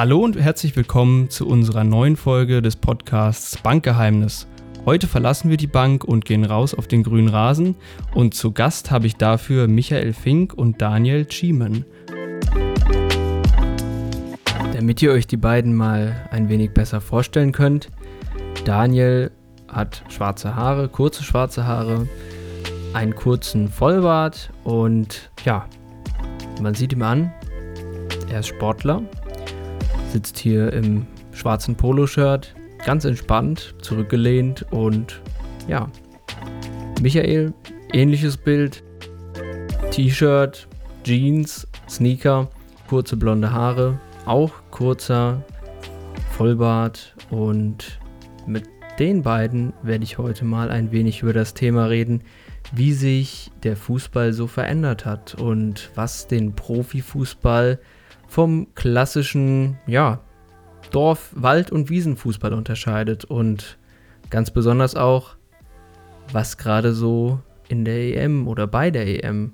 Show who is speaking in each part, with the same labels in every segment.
Speaker 1: Hallo und herzlich willkommen zu unserer neuen Folge des Podcasts Bankgeheimnis. Heute verlassen wir die Bank und gehen raus auf den grünen Rasen und zu Gast habe ich dafür Michael Fink und Daniel Schiemen. Damit ihr euch die beiden mal ein wenig besser vorstellen könnt, Daniel hat schwarze Haare, kurze schwarze Haare, einen kurzen Vollbart und ja, man sieht ihm an, er ist Sportler, sitzt hier im schwarzen Poloshirt, ganz entspannt, zurückgelehnt und ja, Michael, ähnliches Bild, T-Shirt, Jeans, Sneaker, kurze blonde Haare, auch kurzer Vollbart und mit den beiden werde ich heute mal ein wenig über das Thema reden, wie sich der Fußball so verändert hat und was den Profifußball vom klassischen, ja, Dorf-, Wald- und Wiesenfußball unterscheidet und ganz besonders auch, was gerade so in der EM oder bei der EM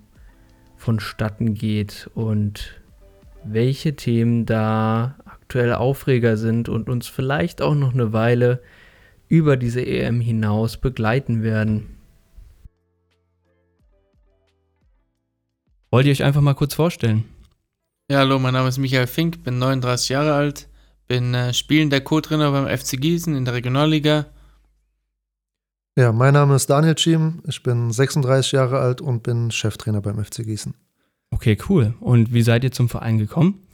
Speaker 1: vonstatten geht und welche Themen da aktuell Aufreger sind und uns vielleicht auch noch eine Weile über diese EM hinaus begleiten werden. Wollt ihr euch einfach mal kurz vorstellen?
Speaker 2: Ja, hallo, mein Name ist Michael Fink, bin 39 Jahre alt, bin äh, spielender Co-Trainer beim FC Gießen in der Regionalliga.
Speaker 3: Ja, mein Name ist Daniel Schiem, ich bin 36 Jahre alt und bin Cheftrainer beim FC Gießen.
Speaker 1: Okay, cool. Und wie seid ihr zum Verein gekommen?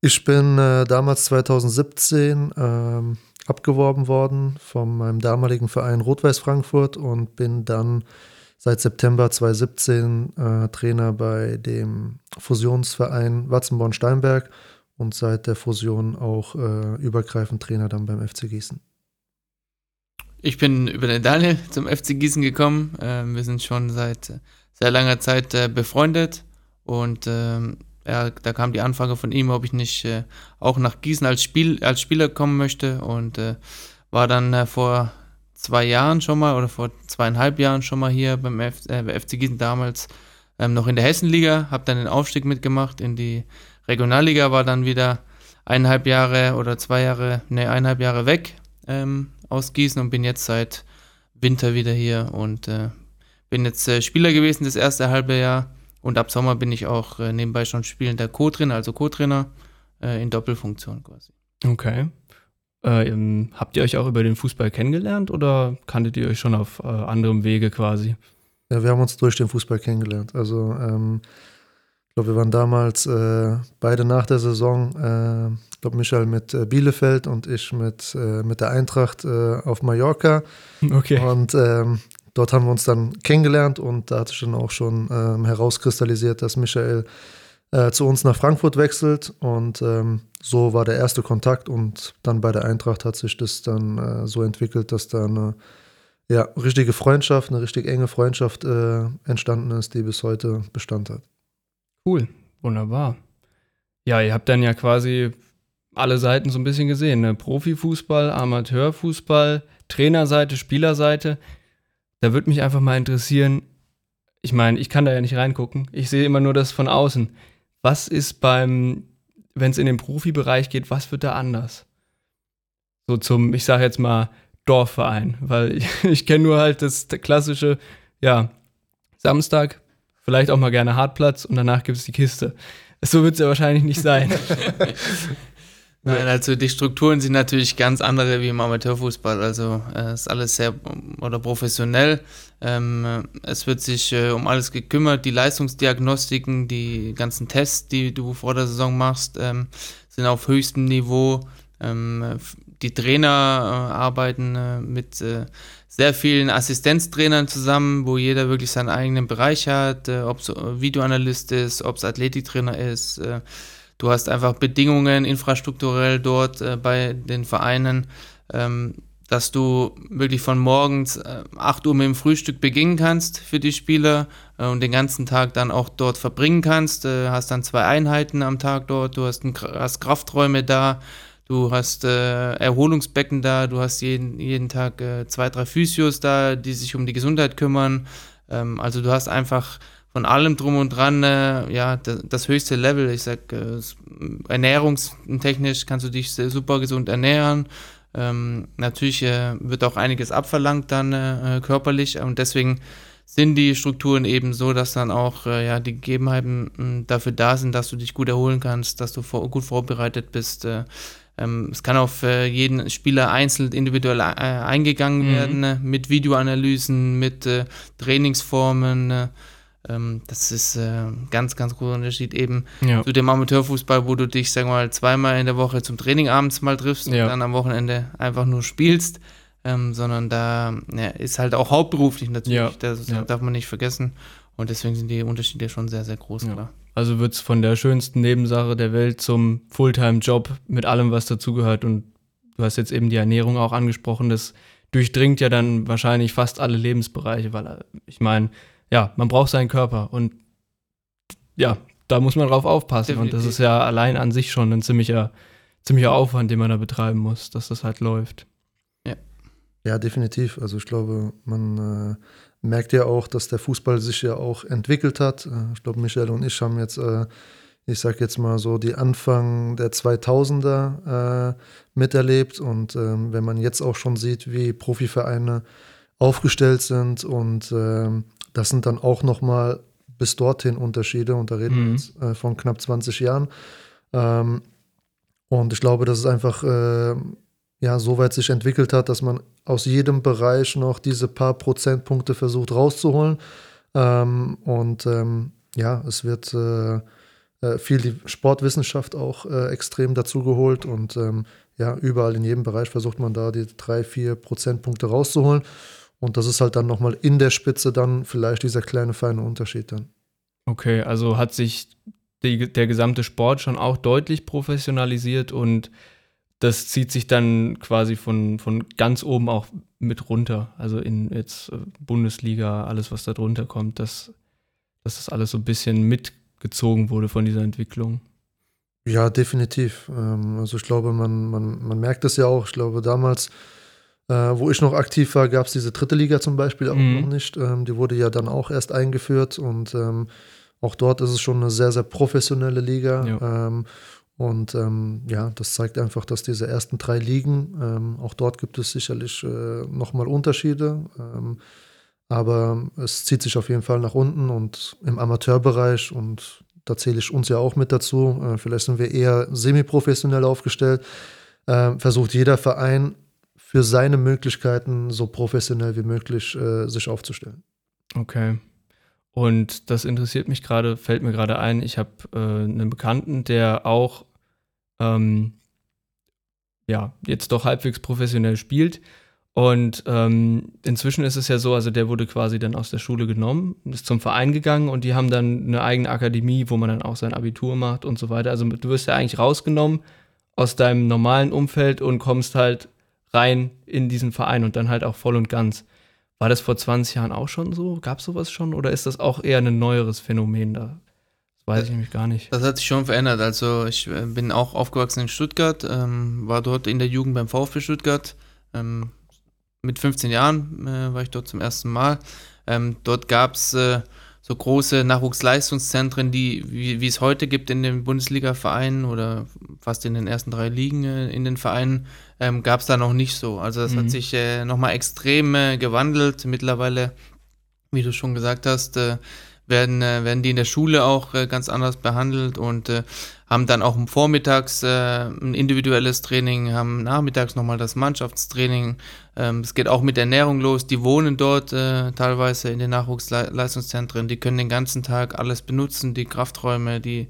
Speaker 3: Ich bin äh, damals 2017 ähm, abgeworben worden von meinem damaligen Verein Rot-Weiß Frankfurt und bin dann seit September 2017 äh, Trainer bei dem Fusionsverein Watzenborn-Steinberg und seit der Fusion auch äh, übergreifend Trainer dann beim FC Gießen.
Speaker 2: Ich bin über den Daniel zum FC Gießen gekommen. Äh, wir sind schon seit sehr langer Zeit äh, befreundet und ähm, ja, da kam die Anfrage von ihm, ob ich nicht äh, auch nach Gießen als, Spiel, als Spieler kommen möchte und äh, war dann äh, vor zwei Jahren schon mal oder vor zweieinhalb Jahren schon mal hier beim F äh, FC Gießen damals ähm, noch in der Hessenliga, habe dann den Aufstieg mitgemacht in die Regionalliga, war dann wieder eineinhalb Jahre oder zwei Jahre, ne, eineinhalb Jahre weg ähm, aus Gießen und bin jetzt seit Winter wieder hier und äh, bin jetzt äh, Spieler gewesen das erste halbe Jahr und ab Sommer bin ich auch äh, nebenbei schon spielender Co-Trainer, also Co-Trainer äh, in Doppelfunktion quasi.
Speaker 1: Okay. Äh, ähm, habt ihr euch auch über den Fußball kennengelernt oder kanntet ihr euch schon auf äh, anderem Wege quasi?
Speaker 3: Ja, wir haben uns durch den Fußball kennengelernt. Also ähm, ich glaube, wir waren damals äh, beide nach der Saison, äh, ich glaube Michael mit äh, Bielefeld und ich mit, äh, mit der Eintracht auf Mallorca.
Speaker 1: Okay.
Speaker 3: Und ähm, dort haben wir uns dann kennengelernt und da hat sich dann auch schon ähm, herauskristallisiert, dass Michael äh, zu uns nach Frankfurt wechselt und ähm, so war der erste Kontakt und dann bei der Eintracht hat sich das dann äh, so entwickelt, dass da eine ja, richtige Freundschaft, eine richtig enge Freundschaft äh, entstanden ist, die bis heute Bestand hat.
Speaker 1: Cool, wunderbar. Ja, ihr habt dann ja quasi alle Seiten so ein bisschen gesehen, ne? Profifußball, Amateurfußball, Trainerseite, Spielerseite. Da würde mich einfach mal interessieren, ich meine, ich kann da ja nicht reingucken. Ich sehe immer nur das von außen. Was ist beim, wenn es in den Profibereich geht, was wird da anders? So zum, ich sage jetzt mal, Dorfverein, weil ich, ich kenne nur halt das klassische, ja, Samstag, vielleicht auch mal gerne Hartplatz und danach gibt es die Kiste. So wird es ja wahrscheinlich nicht sein.
Speaker 2: Nein, also die Strukturen sind natürlich ganz andere wie im Amateurfußball. Also äh, ist alles sehr oder professionell. Ähm, es wird sich äh, um alles gekümmert. Die Leistungsdiagnostiken, die ganzen Tests, die du vor der Saison machst, ähm, sind auf höchstem Niveau. Ähm, die Trainer äh, arbeiten äh, mit äh, sehr vielen Assistenztrainern zusammen, wo jeder wirklich seinen eigenen Bereich hat, äh, ob es Videoanalyst ist, ob es Athletiktrainer ist Du hast einfach Bedingungen infrastrukturell dort äh, bei den Vereinen, ähm, dass du wirklich von morgens äh, 8 Uhr mit dem Frühstück beginnen kannst für die Spieler äh, und den ganzen Tag dann auch dort verbringen kannst. Äh, hast dann zwei Einheiten am Tag dort, du hast, ein, hast Krafträume da, du hast äh, Erholungsbecken da, du hast jeden, jeden Tag äh, zwei, drei Physios da, die sich um die Gesundheit kümmern. Ähm, also du hast einfach von allem drum und dran, äh, ja, das, das, höchste Level. Ich sag, äh, ernährungstechnisch kannst du dich super gesund ernähren. Ähm, natürlich äh, wird auch einiges abverlangt dann äh, körperlich und deswegen sind die Strukturen eben so, dass dann auch äh, ja, die Gegebenheiten hm, dafür da sind, dass du dich gut erholen kannst, dass du vor, gut vorbereitet bist. Äh, ähm, es kann auf äh, jeden Spieler einzeln individuell äh, eingegangen mhm. werden, äh, mit Videoanalysen, mit äh, Trainingsformen. Ähm, das ist ein ganz, ganz großer Unterschied eben ja. zu dem Amateurfußball, wo du dich, sag mal, zweimal in der Woche zum Training abends mal triffst ja. und dann am Wochenende einfach nur spielst ähm, sondern da ja, ist halt auch hauptberuflich natürlich, das darf man nicht vergessen. Und deswegen sind die Unterschiede schon sehr, sehr groß, klar.
Speaker 1: Also wird es von der schönsten Nebensache der Welt zum Fulltime-Job mit allem, was dazugehört. Und du hast jetzt eben die Ernährung auch angesprochen. Das durchdringt ja dann wahrscheinlich fast alle Lebensbereiche, weil äh, ich meine, ja, man braucht seinen Körper und ja, da muss man drauf aufpassen. Definitiv. Und das ist ja allein an sich schon ein ziemlicher, ziemlicher Aufwand, den man da betreiben muss, dass das halt läuft.
Speaker 3: Ja, definitiv. Also ich glaube, man äh, merkt ja auch, dass der Fußball sich ja auch entwickelt hat. Äh, ich glaube, Michael und ich haben jetzt, äh, ich sag jetzt mal so, die Anfang der 2000er äh, miterlebt. Und ähm, wenn man jetzt auch schon sieht, wie Profivereine aufgestellt sind und ähm, das sind dann auch nochmal bis dorthin Unterschiede. Und da reden mhm. wir jetzt äh, von knapp 20 Jahren. Ähm, und ich glaube, das ist einfach äh, ja, so weit sich entwickelt hat, dass man aus jedem Bereich noch diese paar Prozentpunkte versucht rauszuholen. Ähm, und ähm, ja, es wird äh, äh, viel die Sportwissenschaft auch äh, extrem dazugeholt und ähm, ja, überall in jedem Bereich versucht man da die drei, vier Prozentpunkte rauszuholen. Und das ist halt dann nochmal in der Spitze dann vielleicht dieser kleine feine Unterschied dann.
Speaker 1: Okay, also hat sich die, der gesamte Sport schon auch deutlich professionalisiert und das zieht sich dann quasi von, von ganz oben auch mit runter. Also in jetzt äh, Bundesliga, alles, was da drunter kommt, dass, dass das alles so ein bisschen mitgezogen wurde von dieser Entwicklung.
Speaker 3: Ja, definitiv. Ähm, also ich glaube, man, man, man merkt es ja auch. Ich glaube, damals, äh, wo ich noch aktiv war, gab es diese dritte Liga zum Beispiel auch mhm. noch nicht. Ähm, die wurde ja dann auch erst eingeführt und ähm, auch dort ist es schon eine sehr, sehr professionelle Liga. Ja. Und ähm, ja, das zeigt einfach, dass diese ersten drei Ligen, ähm, auch dort gibt es sicherlich äh, nochmal Unterschiede. Ähm, aber es zieht sich auf jeden Fall nach unten und im Amateurbereich und da zähle ich uns ja auch mit dazu. Äh, vielleicht sind wir eher semi-professionell aufgestellt. Äh, versucht jeder Verein für seine Möglichkeiten so professionell wie möglich äh, sich aufzustellen.
Speaker 1: Okay. Und das interessiert mich gerade, fällt mir gerade ein. Ich habe äh, einen Bekannten, der auch ähm, ja, jetzt doch halbwegs professionell spielt. Und ähm, inzwischen ist es ja so, also der wurde quasi dann aus der Schule genommen, ist zum Verein gegangen und die haben dann eine eigene Akademie, wo man dann auch sein Abitur macht und so weiter. Also du wirst ja eigentlich rausgenommen aus deinem normalen Umfeld und kommst halt rein in diesen Verein und dann halt auch voll und ganz. War das vor 20 Jahren auch schon so? Gab es sowas schon? Oder ist das auch eher ein neueres Phänomen da? Das weiß ich nämlich gar nicht.
Speaker 2: Das hat sich schon verändert. Also ich äh, bin auch aufgewachsen in Stuttgart, ähm, war dort in der Jugend beim VfB Stuttgart. Ähm, mit 15 Jahren äh, war ich dort zum ersten Mal. Ähm, dort gab es äh, so große Nachwuchsleistungszentren, die, wie, wie es heute gibt in den Bundesliga-Vereinen oder fast in den ersten drei Ligen äh, in den Vereinen, ähm, gab es da noch nicht so. Also das mhm. hat sich äh, nochmal extrem äh, gewandelt. Mittlerweile, wie du schon gesagt hast, äh, werden, äh, werden die in der Schule auch äh, ganz anders behandelt und äh, haben dann auch vormittags äh, ein individuelles Training, haben nachmittags nochmal das Mannschaftstraining. Ähm, es geht auch mit Ernährung los. Die wohnen dort äh, teilweise in den Nachwuchsleistungszentren. Die können den ganzen Tag alles benutzen, die Krafträume, die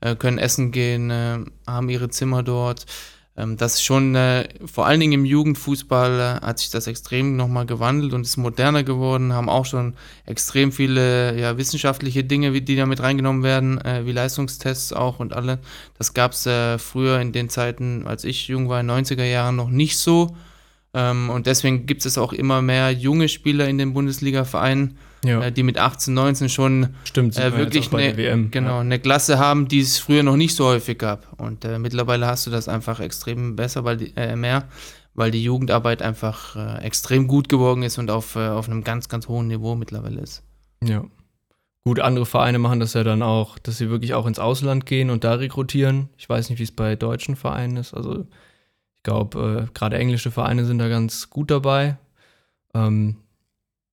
Speaker 2: äh, können essen gehen, äh, haben ihre Zimmer dort. Ähm, das ist schon, äh, vor allen Dingen im Jugendfußball äh, hat sich das extrem nochmal gewandelt und ist moderner geworden, haben auch schon extrem viele ja, wissenschaftliche Dinge, die da mit reingenommen werden, äh, wie Leistungstests auch und alle. Das gab es äh, früher in den Zeiten, als ich jung war, in den 90er Jahren noch nicht so. Ähm, und deswegen gibt es auch immer mehr junge Spieler in den Bundesliga-Vereinen, ja. äh, die mit 18, 19 schon
Speaker 1: Stimmt,
Speaker 2: äh, wirklich eine, genau, ja. eine Klasse haben, die es früher noch nicht so häufig gab. Und äh, mittlerweile hast du das einfach extrem besser, weil die, äh, mehr, weil die Jugendarbeit einfach äh, extrem gut geworden ist und auf, äh, auf einem ganz, ganz hohen Niveau mittlerweile ist.
Speaker 1: Ja. Gut, andere Vereine machen das ja dann auch, dass sie wirklich auch ins Ausland gehen und da rekrutieren. Ich weiß nicht, wie es bei deutschen Vereinen ist. Also ich glaube, gerade englische Vereine sind da ganz gut dabei. Ähm,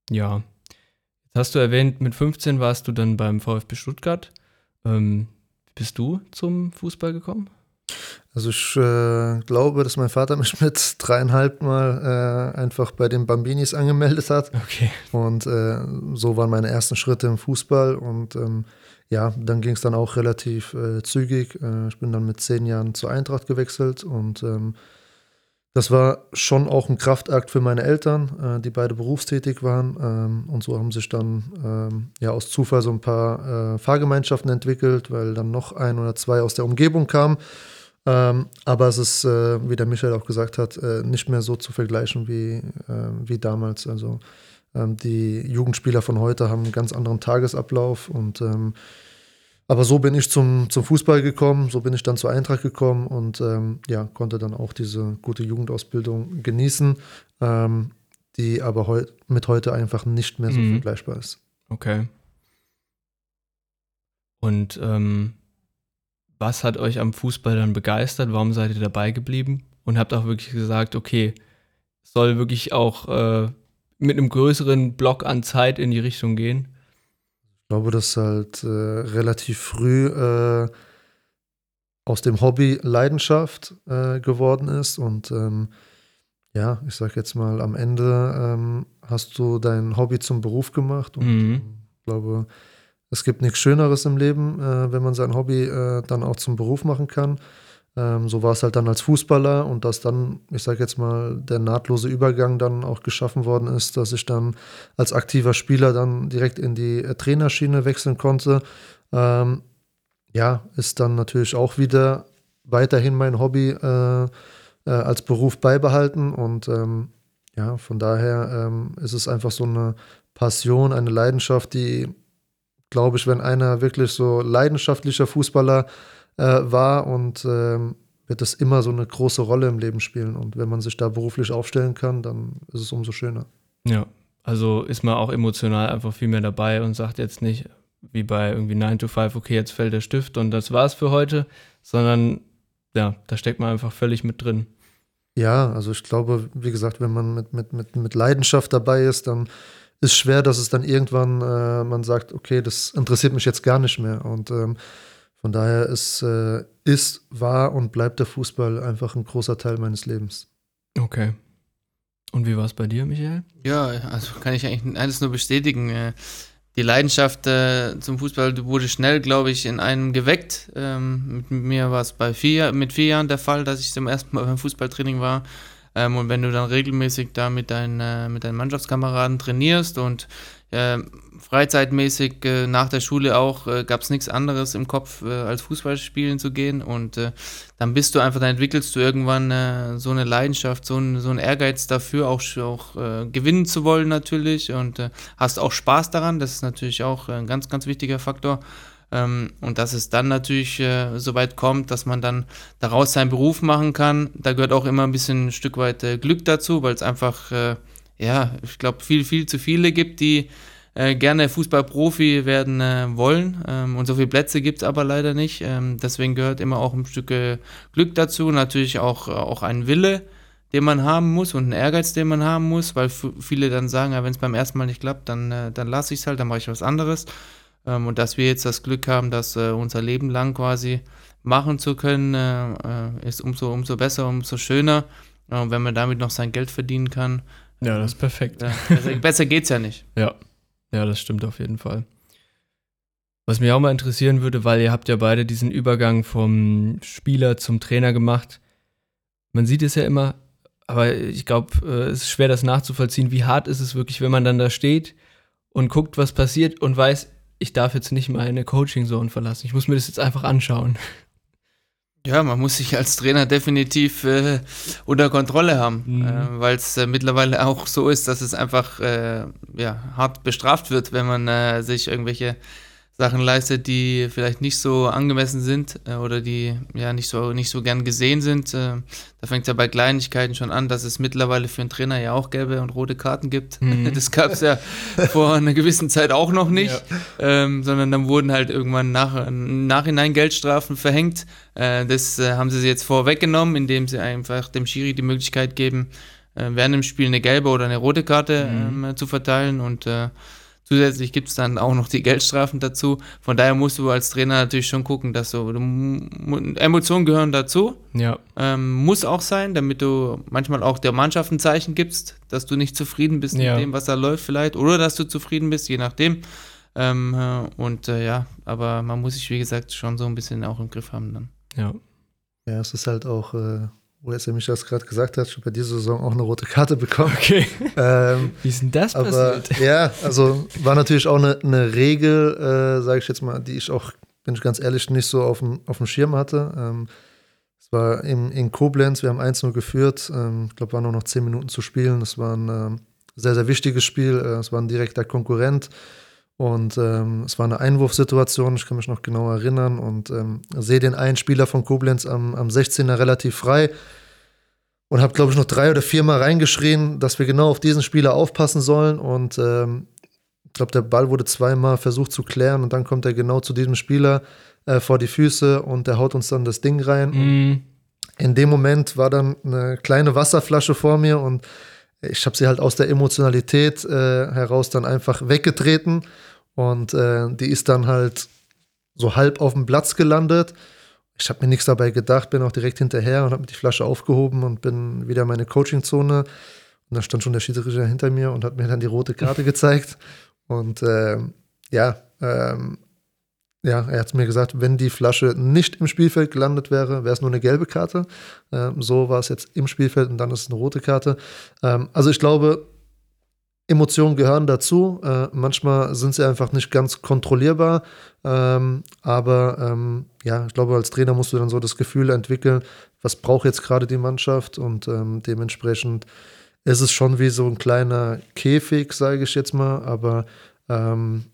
Speaker 1: ja. Jetzt hast du erwähnt, mit 15 warst du dann beim VfB Stuttgart. Ähm, bist du zum Fußball gekommen?
Speaker 3: Also ich äh, glaube, dass mein Vater mich mit dreieinhalb Mal äh, einfach bei den Bambinis angemeldet hat.
Speaker 1: Okay.
Speaker 3: Und äh, so waren meine ersten Schritte im Fußball. Und ähm, ja, dann ging es dann auch relativ äh, zügig. Äh, ich bin dann mit zehn Jahren zur Eintracht gewechselt und ähm, das war schon auch ein Kraftakt für meine Eltern, äh, die beide berufstätig waren. Ähm, und so haben sich dann ähm, ja aus Zufall so ein paar Fahrgemeinschaften entwickelt, weil dann noch ein oder zwei aus der Umgebung kamen. Ähm, aber es ist, äh, wie der Michael auch gesagt hat, äh, nicht mehr so zu vergleichen wie, äh, wie damals. Also ähm, die Jugendspieler von heute haben einen ganz anderen Tagesablauf und ähm, aber so bin ich zum, zum Fußball gekommen, so bin ich dann zur Eintracht gekommen und ähm, ja, konnte dann auch diese gute Jugendausbildung genießen, ähm, die aber heu mit heute einfach nicht mehr so mhm. vergleichbar ist.
Speaker 1: Okay. Und ähm, was hat euch am Fußball dann begeistert? Warum seid ihr dabei geblieben? Und habt auch wirklich gesagt, okay, soll wirklich auch äh, mit einem größeren Block an Zeit in die Richtung gehen?
Speaker 3: Ich glaube, dass halt äh, relativ früh äh, aus dem Hobby Leidenschaft äh, geworden ist. Und ähm, ja, ich sag jetzt mal, am Ende ähm, hast du dein Hobby zum Beruf gemacht. Und mhm. ich glaube, es gibt nichts Schöneres im Leben, äh, wenn man sein Hobby äh, dann auch zum Beruf machen kann. Ähm, so war es halt dann als Fußballer und dass dann, ich sage jetzt mal, der nahtlose Übergang dann auch geschaffen worden ist, dass ich dann als aktiver Spieler dann direkt in die äh, Trainerschiene wechseln konnte. Ähm, ja, ist dann natürlich auch wieder weiterhin mein Hobby äh, äh, als Beruf beibehalten und ähm, ja, von daher ähm, ist es einfach so eine Passion, eine Leidenschaft, die glaube ich, wenn einer wirklich so leidenschaftlicher Fußballer äh, war und ähm, wird das immer so eine große Rolle im Leben spielen. Und wenn man sich da beruflich aufstellen kann, dann ist es umso schöner.
Speaker 1: Ja, also ist man auch emotional einfach viel mehr dabei und sagt jetzt nicht, wie bei irgendwie 9 to 5, okay, jetzt fällt der Stift und das war's für heute, sondern ja, da steckt man einfach völlig mit drin.
Speaker 3: Ja, also ich glaube, wie gesagt, wenn man mit, mit, mit, mit Leidenschaft dabei ist, dann ist schwer, dass es dann irgendwann äh, man sagt, okay, das interessiert mich jetzt gar nicht mehr. Und ähm, von daher ist, äh, ist, war und bleibt der Fußball einfach ein großer Teil meines Lebens.
Speaker 1: Okay. Und wie war es bei dir, Michael?
Speaker 2: Ja, also kann ich eigentlich alles nur bestätigen. Äh, die Leidenschaft äh, zum Fußball wurde schnell, glaube ich, in einem geweckt. Ähm, mit mir war es bei vier, mit vier Jahren der Fall, dass ich zum ersten Mal beim Fußballtraining war. Ähm, und wenn du dann regelmäßig da mit, dein, äh, mit deinen Mannschaftskameraden trainierst und äh, freizeitmäßig äh, nach der Schule auch äh, gab es nichts anderes im Kopf, äh, als Fußball spielen zu gehen. Und äh, dann bist du einfach, dann entwickelst du irgendwann äh, so eine Leidenschaft, so ein, so Ehrgeiz dafür, auch, auch gewinnen zu wollen natürlich und hast auch Spaß daran. Das ist natürlich auch ein ganz, ganz wichtiger Faktor. Ähm, und dass es dann natürlich äh, so weit kommt, dass man dann daraus seinen Beruf machen kann. Da gehört auch immer ein bisschen ein Stück weit Glück dazu, weil es einfach, ja, ich glaube, viel, viel zu viele gibt, die äh, gerne Fußballprofi werden äh, wollen. Ähm, und so viele Plätze gibt es aber leider nicht. Ähm, deswegen gehört immer auch ein Stück äh, Glück dazu, natürlich auch, auch ein Wille den man haben muss und ein Ehrgeiz, den man haben muss, weil viele dann sagen, ja, wenn es beim ersten Mal nicht klappt, dann, dann lasse ich es halt, dann mache ich was anderes. Ähm, und dass wir jetzt das Glück haben, das äh, unser Leben lang quasi machen zu können, äh, äh ist umso, umso besser, umso schöner. Äh, wenn man damit noch sein Geld verdienen kann.
Speaker 1: Ja, das ist perfekt.
Speaker 2: besser, besser geht's ja nicht.
Speaker 1: Ja. Ja, das stimmt auf jeden Fall. Was mich auch mal interessieren würde, weil ihr habt ja beide diesen Übergang vom Spieler zum Trainer gemacht. Man sieht es ja immer, aber ich glaube, äh, es ist schwer, das nachzuvollziehen. Wie hart ist es wirklich, wenn man dann da steht und guckt, was passiert und weiß, ich darf jetzt nicht meine Coaching-Zone verlassen. Ich muss mir das jetzt einfach anschauen.
Speaker 2: Ja, man muss sich als Trainer definitiv äh, unter Kontrolle haben, mhm. äh, weil es äh, mittlerweile auch so ist, dass es einfach äh, ja, hart bestraft wird, wenn man äh, sich irgendwelche Sachen leistet, die vielleicht nicht so angemessen sind äh, oder die ja nicht so nicht so gern gesehen sind. Äh, da fängt es ja bei Kleinigkeiten schon an, dass es mittlerweile für einen Trainer ja auch gelbe und rote Karten gibt. Mhm. Das gab es ja vor einer gewissen Zeit auch noch nicht, ja. ähm, sondern dann wurden halt irgendwann nach, im Nachhinein Geldstrafen verhängt. Äh, das äh, haben sie jetzt vorweggenommen, indem sie einfach dem Schiri die Möglichkeit geben, äh, während dem Spiel eine gelbe oder eine rote Karte mhm. ähm, zu verteilen und äh, Zusätzlich gibt es dann auch noch die Geldstrafen dazu. Von daher musst du als Trainer natürlich schon gucken, dass du, du Emotionen gehören dazu.
Speaker 1: Ja.
Speaker 2: Ähm, muss auch sein, damit du manchmal auch der Mannschaft ein Zeichen gibst, dass du nicht zufrieden bist ja. mit dem, was da läuft vielleicht. Oder dass du zufrieden bist, je nachdem. Ähm, äh, und äh, ja, aber man muss sich, wie gesagt, schon so ein bisschen auch im Griff haben dann.
Speaker 1: Ja.
Speaker 3: Ja, es ist halt auch äh, wo jetzt der Micha das gerade gesagt hat, schon bei dieser Saison auch eine rote Karte bekommen.
Speaker 1: Okay.
Speaker 3: Ähm,
Speaker 1: Wie ist denn das
Speaker 3: aber,
Speaker 1: passiert?
Speaker 3: Ja, also war natürlich auch eine, eine Regel, äh, sage ich jetzt mal, die ich auch, bin ich ganz ehrlich, nicht so auf dem, auf dem Schirm hatte. Ähm, es war in, in Koblenz, wir haben 1-0 geführt. Ähm, ich glaube, waren nur noch 10 Minuten zu spielen. Das war ein äh, sehr, sehr wichtiges Spiel. Äh, es war ein direkter Konkurrent. Und ähm, es war eine Einwurfsituation, ich kann mich noch genau erinnern. Und ähm, sehe den einen Spieler von Koblenz am, am 16er relativ frei und habe, glaube ich, noch drei oder vier Mal reingeschrien, dass wir genau auf diesen Spieler aufpassen sollen. Und ähm, ich glaube, der Ball wurde zweimal versucht zu klären und dann kommt er genau zu diesem Spieler äh, vor die Füße und der haut uns dann das Ding rein.
Speaker 1: Mm.
Speaker 3: In dem Moment war dann eine kleine Wasserflasche vor mir und ich habe sie halt aus der Emotionalität äh, heraus dann einfach weggetreten und äh, die ist dann halt so halb auf dem Platz gelandet. Ich habe mir nichts dabei gedacht, bin auch direkt hinterher und habe mir die Flasche aufgehoben und bin wieder in meine Coachingzone. Und da stand schon der Schiedsrichter hinter mir und hat mir dann die rote Karte gezeigt. Und äh, ja, ähm, ja, er hat mir gesagt, wenn die Flasche nicht im Spielfeld gelandet wäre, wäre es nur eine gelbe Karte. Ähm, so war es jetzt im Spielfeld und dann ist es eine rote Karte. Ähm, also ich glaube, Emotionen gehören dazu. Äh, manchmal sind sie einfach nicht ganz kontrollierbar. Ähm, aber ähm, ja, ich glaube, als Trainer musst du dann so das Gefühl entwickeln, was braucht jetzt gerade die Mannschaft und ähm, dementsprechend ist es schon wie so ein kleiner Käfig, sage ich jetzt mal. Aber ähm,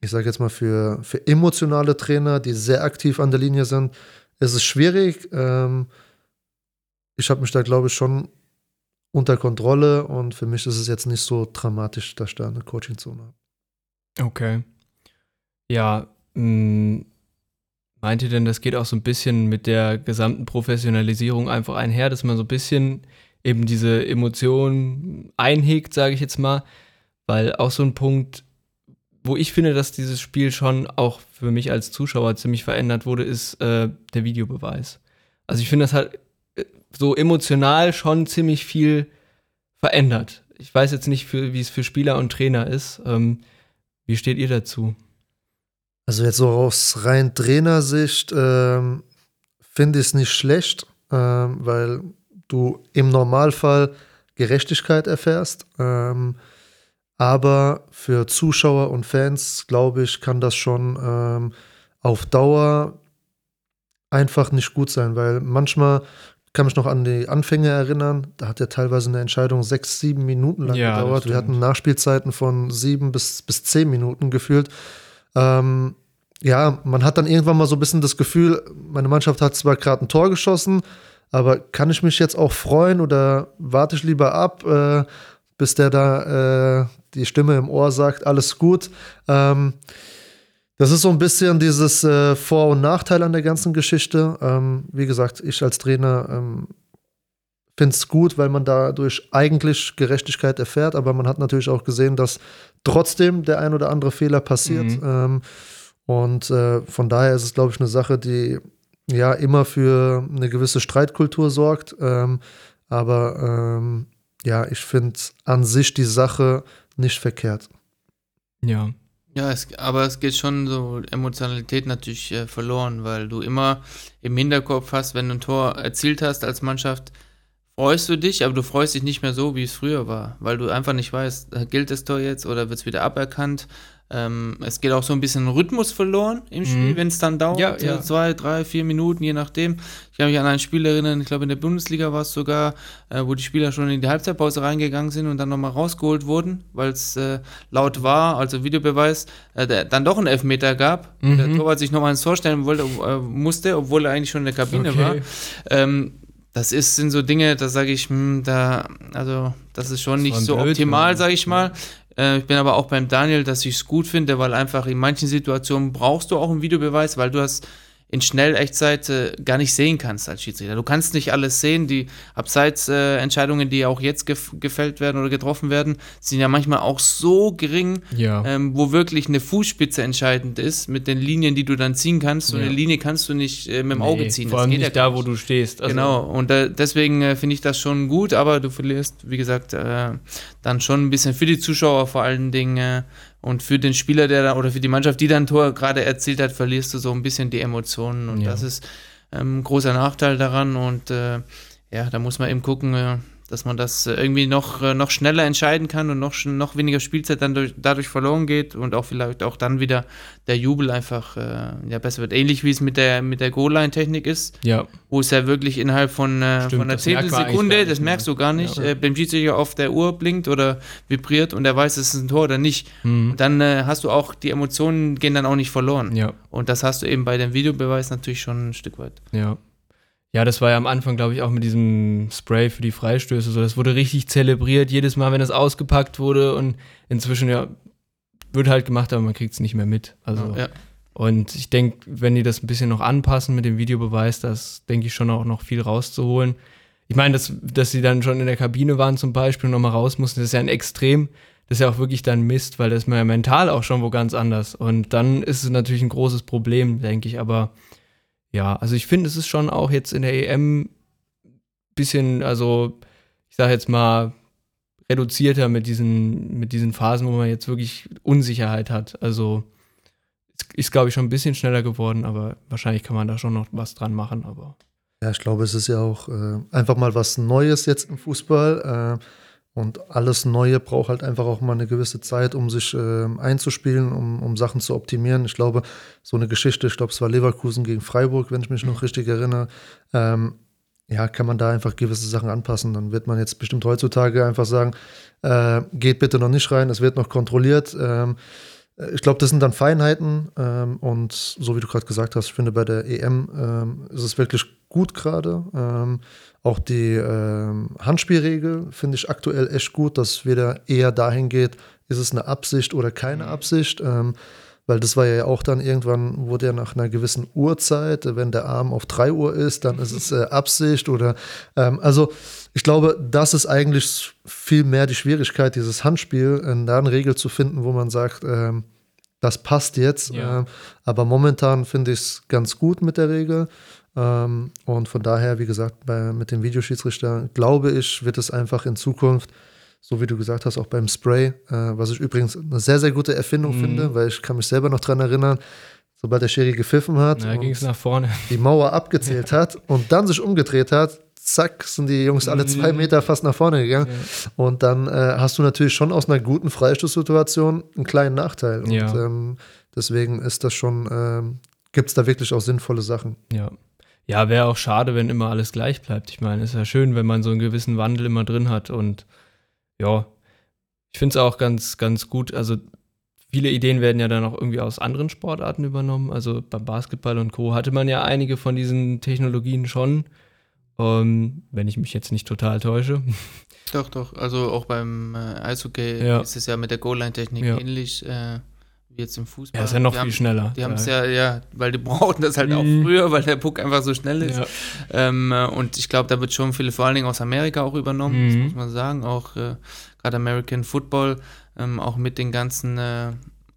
Speaker 3: ich sage jetzt mal, für, für emotionale Trainer, die sehr aktiv an der Linie sind, ist es schwierig. Ähm, ich habe mich da, glaube ich, schon unter Kontrolle und für mich ist es jetzt nicht so dramatisch, dass ich da eine Coaching-Zone habe.
Speaker 1: Okay. Ja, mh, mm, meint ihr denn, das geht auch so ein bisschen mit der gesamten Professionalisierung einfach einher, dass man so ein bisschen eben diese Emotionen einhegt, sage ich jetzt mal, weil auch so ein Punkt, wo ich finde, dass dieses Spiel schon auch für mich als Zuschauer ziemlich verändert wurde, ist äh, der Videobeweis. Also ich finde, das hat so emotional schon ziemlich viel verändert. Ich weiß jetzt nicht, wie es für Spieler und Trainer ist. Ähm, wie steht ihr dazu?
Speaker 3: Also jetzt so aus rein Trainersicht ähm, finde ich es nicht schlecht, ähm, weil du im Normalfall Gerechtigkeit erfährst. Ähm, aber für Zuschauer und Fans, glaube ich, kann das schon ähm, auf Dauer einfach nicht gut sein, weil manchmal kann mich noch an die Anfänge erinnern. Da hat ja teilweise eine Entscheidung sechs, sieben Minuten lang ja, gedauert. Wir hatten Nachspielzeiten von sieben bis, bis zehn Minuten gefühlt. Ähm, ja, man hat dann irgendwann mal so ein bisschen das Gefühl, meine Mannschaft hat zwar gerade ein Tor geschossen, aber kann ich mich jetzt auch freuen oder warte ich lieber ab, äh, bis der da äh, die Stimme im Ohr sagt, alles gut. Ähm, das ist so ein bisschen dieses äh, Vor- und Nachteil an der ganzen Geschichte. Ähm, wie gesagt, ich als Trainer ähm, finde es gut, weil man dadurch eigentlich Gerechtigkeit erfährt, aber man hat natürlich auch gesehen, dass trotzdem der ein oder andere Fehler passiert. Mhm. Ähm, und äh, von daher ist es, glaube ich, eine Sache, die ja immer für eine gewisse Streitkultur sorgt. Ähm, aber ähm, ja, ich finde an sich die Sache nicht verkehrt.
Speaker 1: Ja,
Speaker 2: ja, es, aber es geht schon so Emotionalität natürlich äh, verloren, weil du immer im Hinterkopf hast, wenn du ein Tor erzielt hast als Mannschaft, freust du dich, aber du freust dich nicht mehr so, wie es früher war, weil du einfach nicht weißt, äh, gilt das Tor jetzt oder wird es wieder aberkannt. Ähm, es geht auch so ein bisschen Rhythmus verloren im Spiel, mhm. wenn es dann dauert. Ja, ja. Zwei, drei, vier Minuten, je nachdem. Ich kann mich an ein Spiel erinnern, ich glaube in der Bundesliga war es sogar, äh, wo die Spieler schon in die Halbzeitpause reingegangen sind und dann nochmal rausgeholt wurden, weil es äh, laut war, also Videobeweis, äh, der, dann doch einen Elfmeter gab. Mhm. Der Torwart sich nochmal ins Tor stellen wollte, äh, musste, obwohl er eigentlich schon in der Kabine okay. war. Ähm, das ist, sind so Dinge, da sage ich, hm, da, also das ist schon das nicht so blöd, optimal, sage ich mal. Äh, ich bin aber auch beim Daniel, dass ich es gut finde, weil einfach in manchen Situationen brauchst du auch einen Videobeweis, weil du hast in Schnellechtzeit äh, gar nicht sehen kannst als Schiedsrichter. Du kannst nicht alles sehen. Die Abseitsentscheidungen, äh, die auch jetzt gef gefällt werden oder getroffen werden, sind ja manchmal auch so gering, ja. ähm, wo wirklich eine Fußspitze entscheidend ist mit den Linien, die du dann ziehen kannst. So ja. eine Linie kannst du nicht äh, mit dem nee, Auge ziehen.
Speaker 1: Vor allem nicht ja da, wo du stehst.
Speaker 2: Also genau. Und äh, deswegen äh, finde ich das schon gut, aber du verlierst, wie gesagt, äh, dann schon ein bisschen für die Zuschauer vor allen Dingen und für den Spieler, der da, oder für die Mannschaft, die dann Tor gerade erzielt hat, verlierst du so ein bisschen die Emotionen. Und ja. das ist ähm, ein großer Nachteil daran. Und äh, ja, da muss man eben gucken, äh, dass man das äh, irgendwie noch, äh, noch schneller entscheiden kann und noch, noch weniger Spielzeit dann durch, dadurch verloren geht und auch vielleicht auch dann wieder der Jubel einfach äh, ja, besser wird. Ähnlich wie es mit der, mit der Goal-Line-Technik ist,
Speaker 1: ja.
Speaker 2: wo es ja wirklich innerhalb von, äh, Stimmt, von einer Zehntelsekunde, das merkst du gar nicht, ja. äh, beim Schiedsrichter auf der Uhr blinkt oder vibriert und er weiß, es ist ein Tor oder nicht. Mhm. Dann äh, hast du auch, die Emotionen gehen dann auch nicht verloren.
Speaker 1: Ja.
Speaker 2: Und das hast du eben bei dem Videobeweis natürlich schon ein Stück weit.
Speaker 1: Ja. Ja, das war ja am Anfang, glaube ich, auch mit diesem Spray für die Freistöße so. Das wurde richtig zelebriert, jedes Mal, wenn das ausgepackt wurde. Und inzwischen, ja, wird halt gemacht, aber man kriegt es nicht mehr mit. Also, ja. Und ich denke, wenn die das ein bisschen noch anpassen mit dem Videobeweis, das denke ich schon auch noch viel rauszuholen. Ich meine, dass, dass sie dann schon in der Kabine waren zum Beispiel und nochmal raus mussten, das ist ja ein Extrem. Das ist ja auch wirklich dann Mist, weil das ist man ja mental auch schon wo ganz anders. Und dann ist es natürlich ein großes Problem, denke ich. Aber ja, also ich finde, es ist schon auch jetzt in der EM bisschen, also ich sage jetzt mal, reduzierter mit diesen, mit diesen Phasen, wo man jetzt wirklich Unsicherheit hat. Also ist, glaube ich, schon ein bisschen schneller geworden, aber wahrscheinlich kann man da schon noch was dran machen, aber.
Speaker 3: Ja, ich glaube, es ist ja auch äh, einfach mal was Neues jetzt im Fußball. Äh, und alles Neue braucht halt einfach auch mal eine gewisse Zeit, um sich äh, einzuspielen, um, um Sachen zu optimieren. Ich glaube, so eine Geschichte, ich glaube, es war Leverkusen gegen Freiburg, wenn ich mich noch richtig erinnere. Ähm, ja, kann man da einfach gewisse Sachen anpassen. Dann wird man jetzt bestimmt heutzutage einfach sagen, äh, geht bitte noch nicht rein, es wird noch kontrolliert. Ähm, ich glaube, das sind dann Feinheiten ähm, und so wie du gerade gesagt hast, ich finde bei der EM ähm, ist es wirklich gut gerade. Ähm, auch die ähm, Handspielregel finde ich aktuell echt gut, dass wieder eher dahin geht, ist es eine Absicht oder keine mhm. Absicht. Weil das war ja auch dann irgendwann, wurde ja nach einer gewissen Uhrzeit, wenn der Arm auf 3 Uhr ist, dann ist es äh, Absicht oder ähm, also ich glaube, das ist eigentlich viel mehr die Schwierigkeit, dieses Handspiel, äh, da eine Regel zu finden, wo man sagt, ähm, das passt jetzt. Ja. Ähm, aber momentan finde ich es ganz gut mit der Regel. Ähm, und von daher, wie gesagt, bei, mit dem Videoschiedsrichter, glaube ich, wird es einfach in Zukunft, so wie du gesagt hast, auch beim Spray, äh, was ich übrigens eine sehr, sehr gute Erfindung mhm. finde, weil ich kann mich selber noch daran erinnern, sobald der Schiri gepfiffen hat,
Speaker 1: ja, ging es nach vorne.
Speaker 3: die Mauer abgezählt hat und dann sich umgedreht hat, zack, sind die Jungs alle zwei mhm. Meter fast nach vorne gegangen. Ja. Und dann äh, hast du natürlich schon aus einer guten Freistoßsituation einen kleinen Nachteil. Und ja. ähm, deswegen ist das schon, ähm, gibt es da wirklich auch sinnvolle Sachen.
Speaker 1: Ja. Ja, wäre auch schade, wenn immer alles gleich bleibt. Ich meine, es ist ja schön, wenn man so einen gewissen Wandel immer drin hat. Und ja, ich finde es auch ganz, ganz gut. Also viele Ideen werden ja dann auch irgendwie aus anderen Sportarten übernommen. Also beim Basketball und Co. hatte man ja einige von diesen Technologien schon. Ähm, wenn ich mich jetzt nicht total täusche.
Speaker 2: Doch, doch. Also auch beim äh, Eishockey ja. ist es ja mit der Goal-Line-Technik ja. ähnlich. Äh, jetzt im Fußball.
Speaker 1: Ja, ist ja noch die viel haben, schneller.
Speaker 2: Die haben es ja, ja, weil die brauchten das halt mhm. auch früher, weil der Puck einfach so schnell ist. Ja. Ähm, äh, und ich glaube, da wird schon viele, vor allen Dingen aus Amerika auch übernommen, mhm. muss man sagen. Auch äh, gerade American Football, ähm, auch mit den ganzen äh,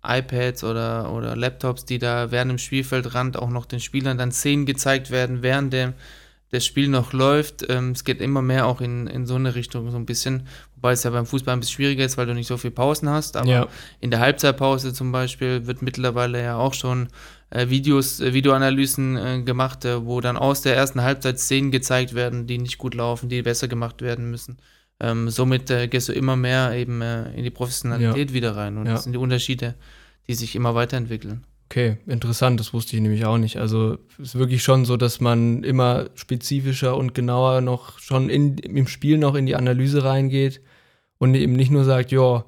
Speaker 2: iPads oder, oder Laptops, die da während dem Spielfeldrand auch noch den Spielern dann Szenen gezeigt werden, während dem das Spiel noch läuft. Ähm, es geht immer mehr auch in, in so eine Richtung so ein bisschen, wobei es ja beim Fußball ein bisschen schwieriger ist, weil du nicht so viel Pausen hast. Aber ja. in der Halbzeitpause zum Beispiel wird mittlerweile ja auch schon äh, Videos, äh, Videoanalysen äh, gemacht, äh, wo dann aus der ersten Halbzeit Szenen gezeigt werden, die nicht gut laufen, die besser gemacht werden müssen. Ähm, somit äh, gehst du immer mehr eben äh, in die Professionalität ja. wieder rein. Und ja. das sind die Unterschiede, die sich immer weiterentwickeln.
Speaker 1: Okay, interessant, das wusste ich nämlich auch nicht. Also es ist wirklich schon so, dass man immer spezifischer und genauer noch schon in, im Spiel noch in die Analyse reingeht und eben nicht nur sagt, ja,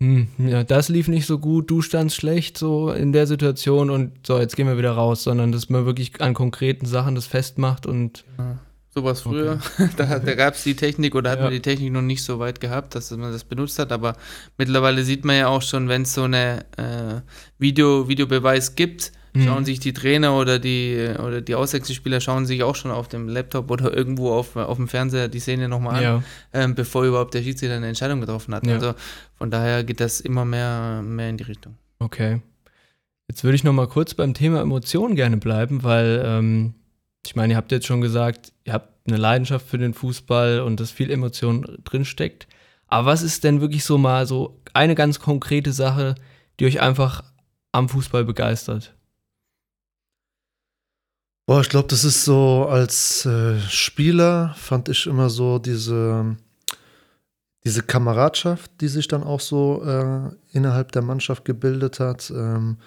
Speaker 1: hm, ja, das lief nicht so gut, du standst schlecht so in der Situation und so, jetzt gehen wir wieder raus, sondern dass man wirklich an konkreten Sachen das festmacht und
Speaker 2: ja. Sowas früher. Okay. da da gab es die Technik oder hat ja. man die Technik noch nicht so weit gehabt, dass man das benutzt hat. Aber mittlerweile sieht man ja auch schon, wenn es so eine äh, Video, Videobeweis gibt, mhm. schauen sich die Trainer oder die oder die Auswechselspieler schauen sich auch schon auf dem Laptop oder irgendwo auf, auf dem Fernseher die Szene nochmal an, ja. ähm, bevor überhaupt der Schiedsrichter eine Entscheidung getroffen hat. Ja. Also von daher geht das immer mehr, mehr in die Richtung.
Speaker 1: Okay. Jetzt würde ich noch mal kurz beim Thema Emotionen gerne bleiben, weil ähm, ich meine, ihr habt jetzt schon gesagt, ihr habt eine Leidenschaft für den Fußball und dass viel Emotion drinsteckt. Aber was ist denn wirklich so mal so eine ganz konkrete Sache, die euch einfach am Fußball begeistert?
Speaker 3: Boah, ich glaube, das ist so als äh, Spieler fand ich immer so diese, diese Kameradschaft, die sich dann auch so äh, innerhalb der Mannschaft gebildet hat. Ähm,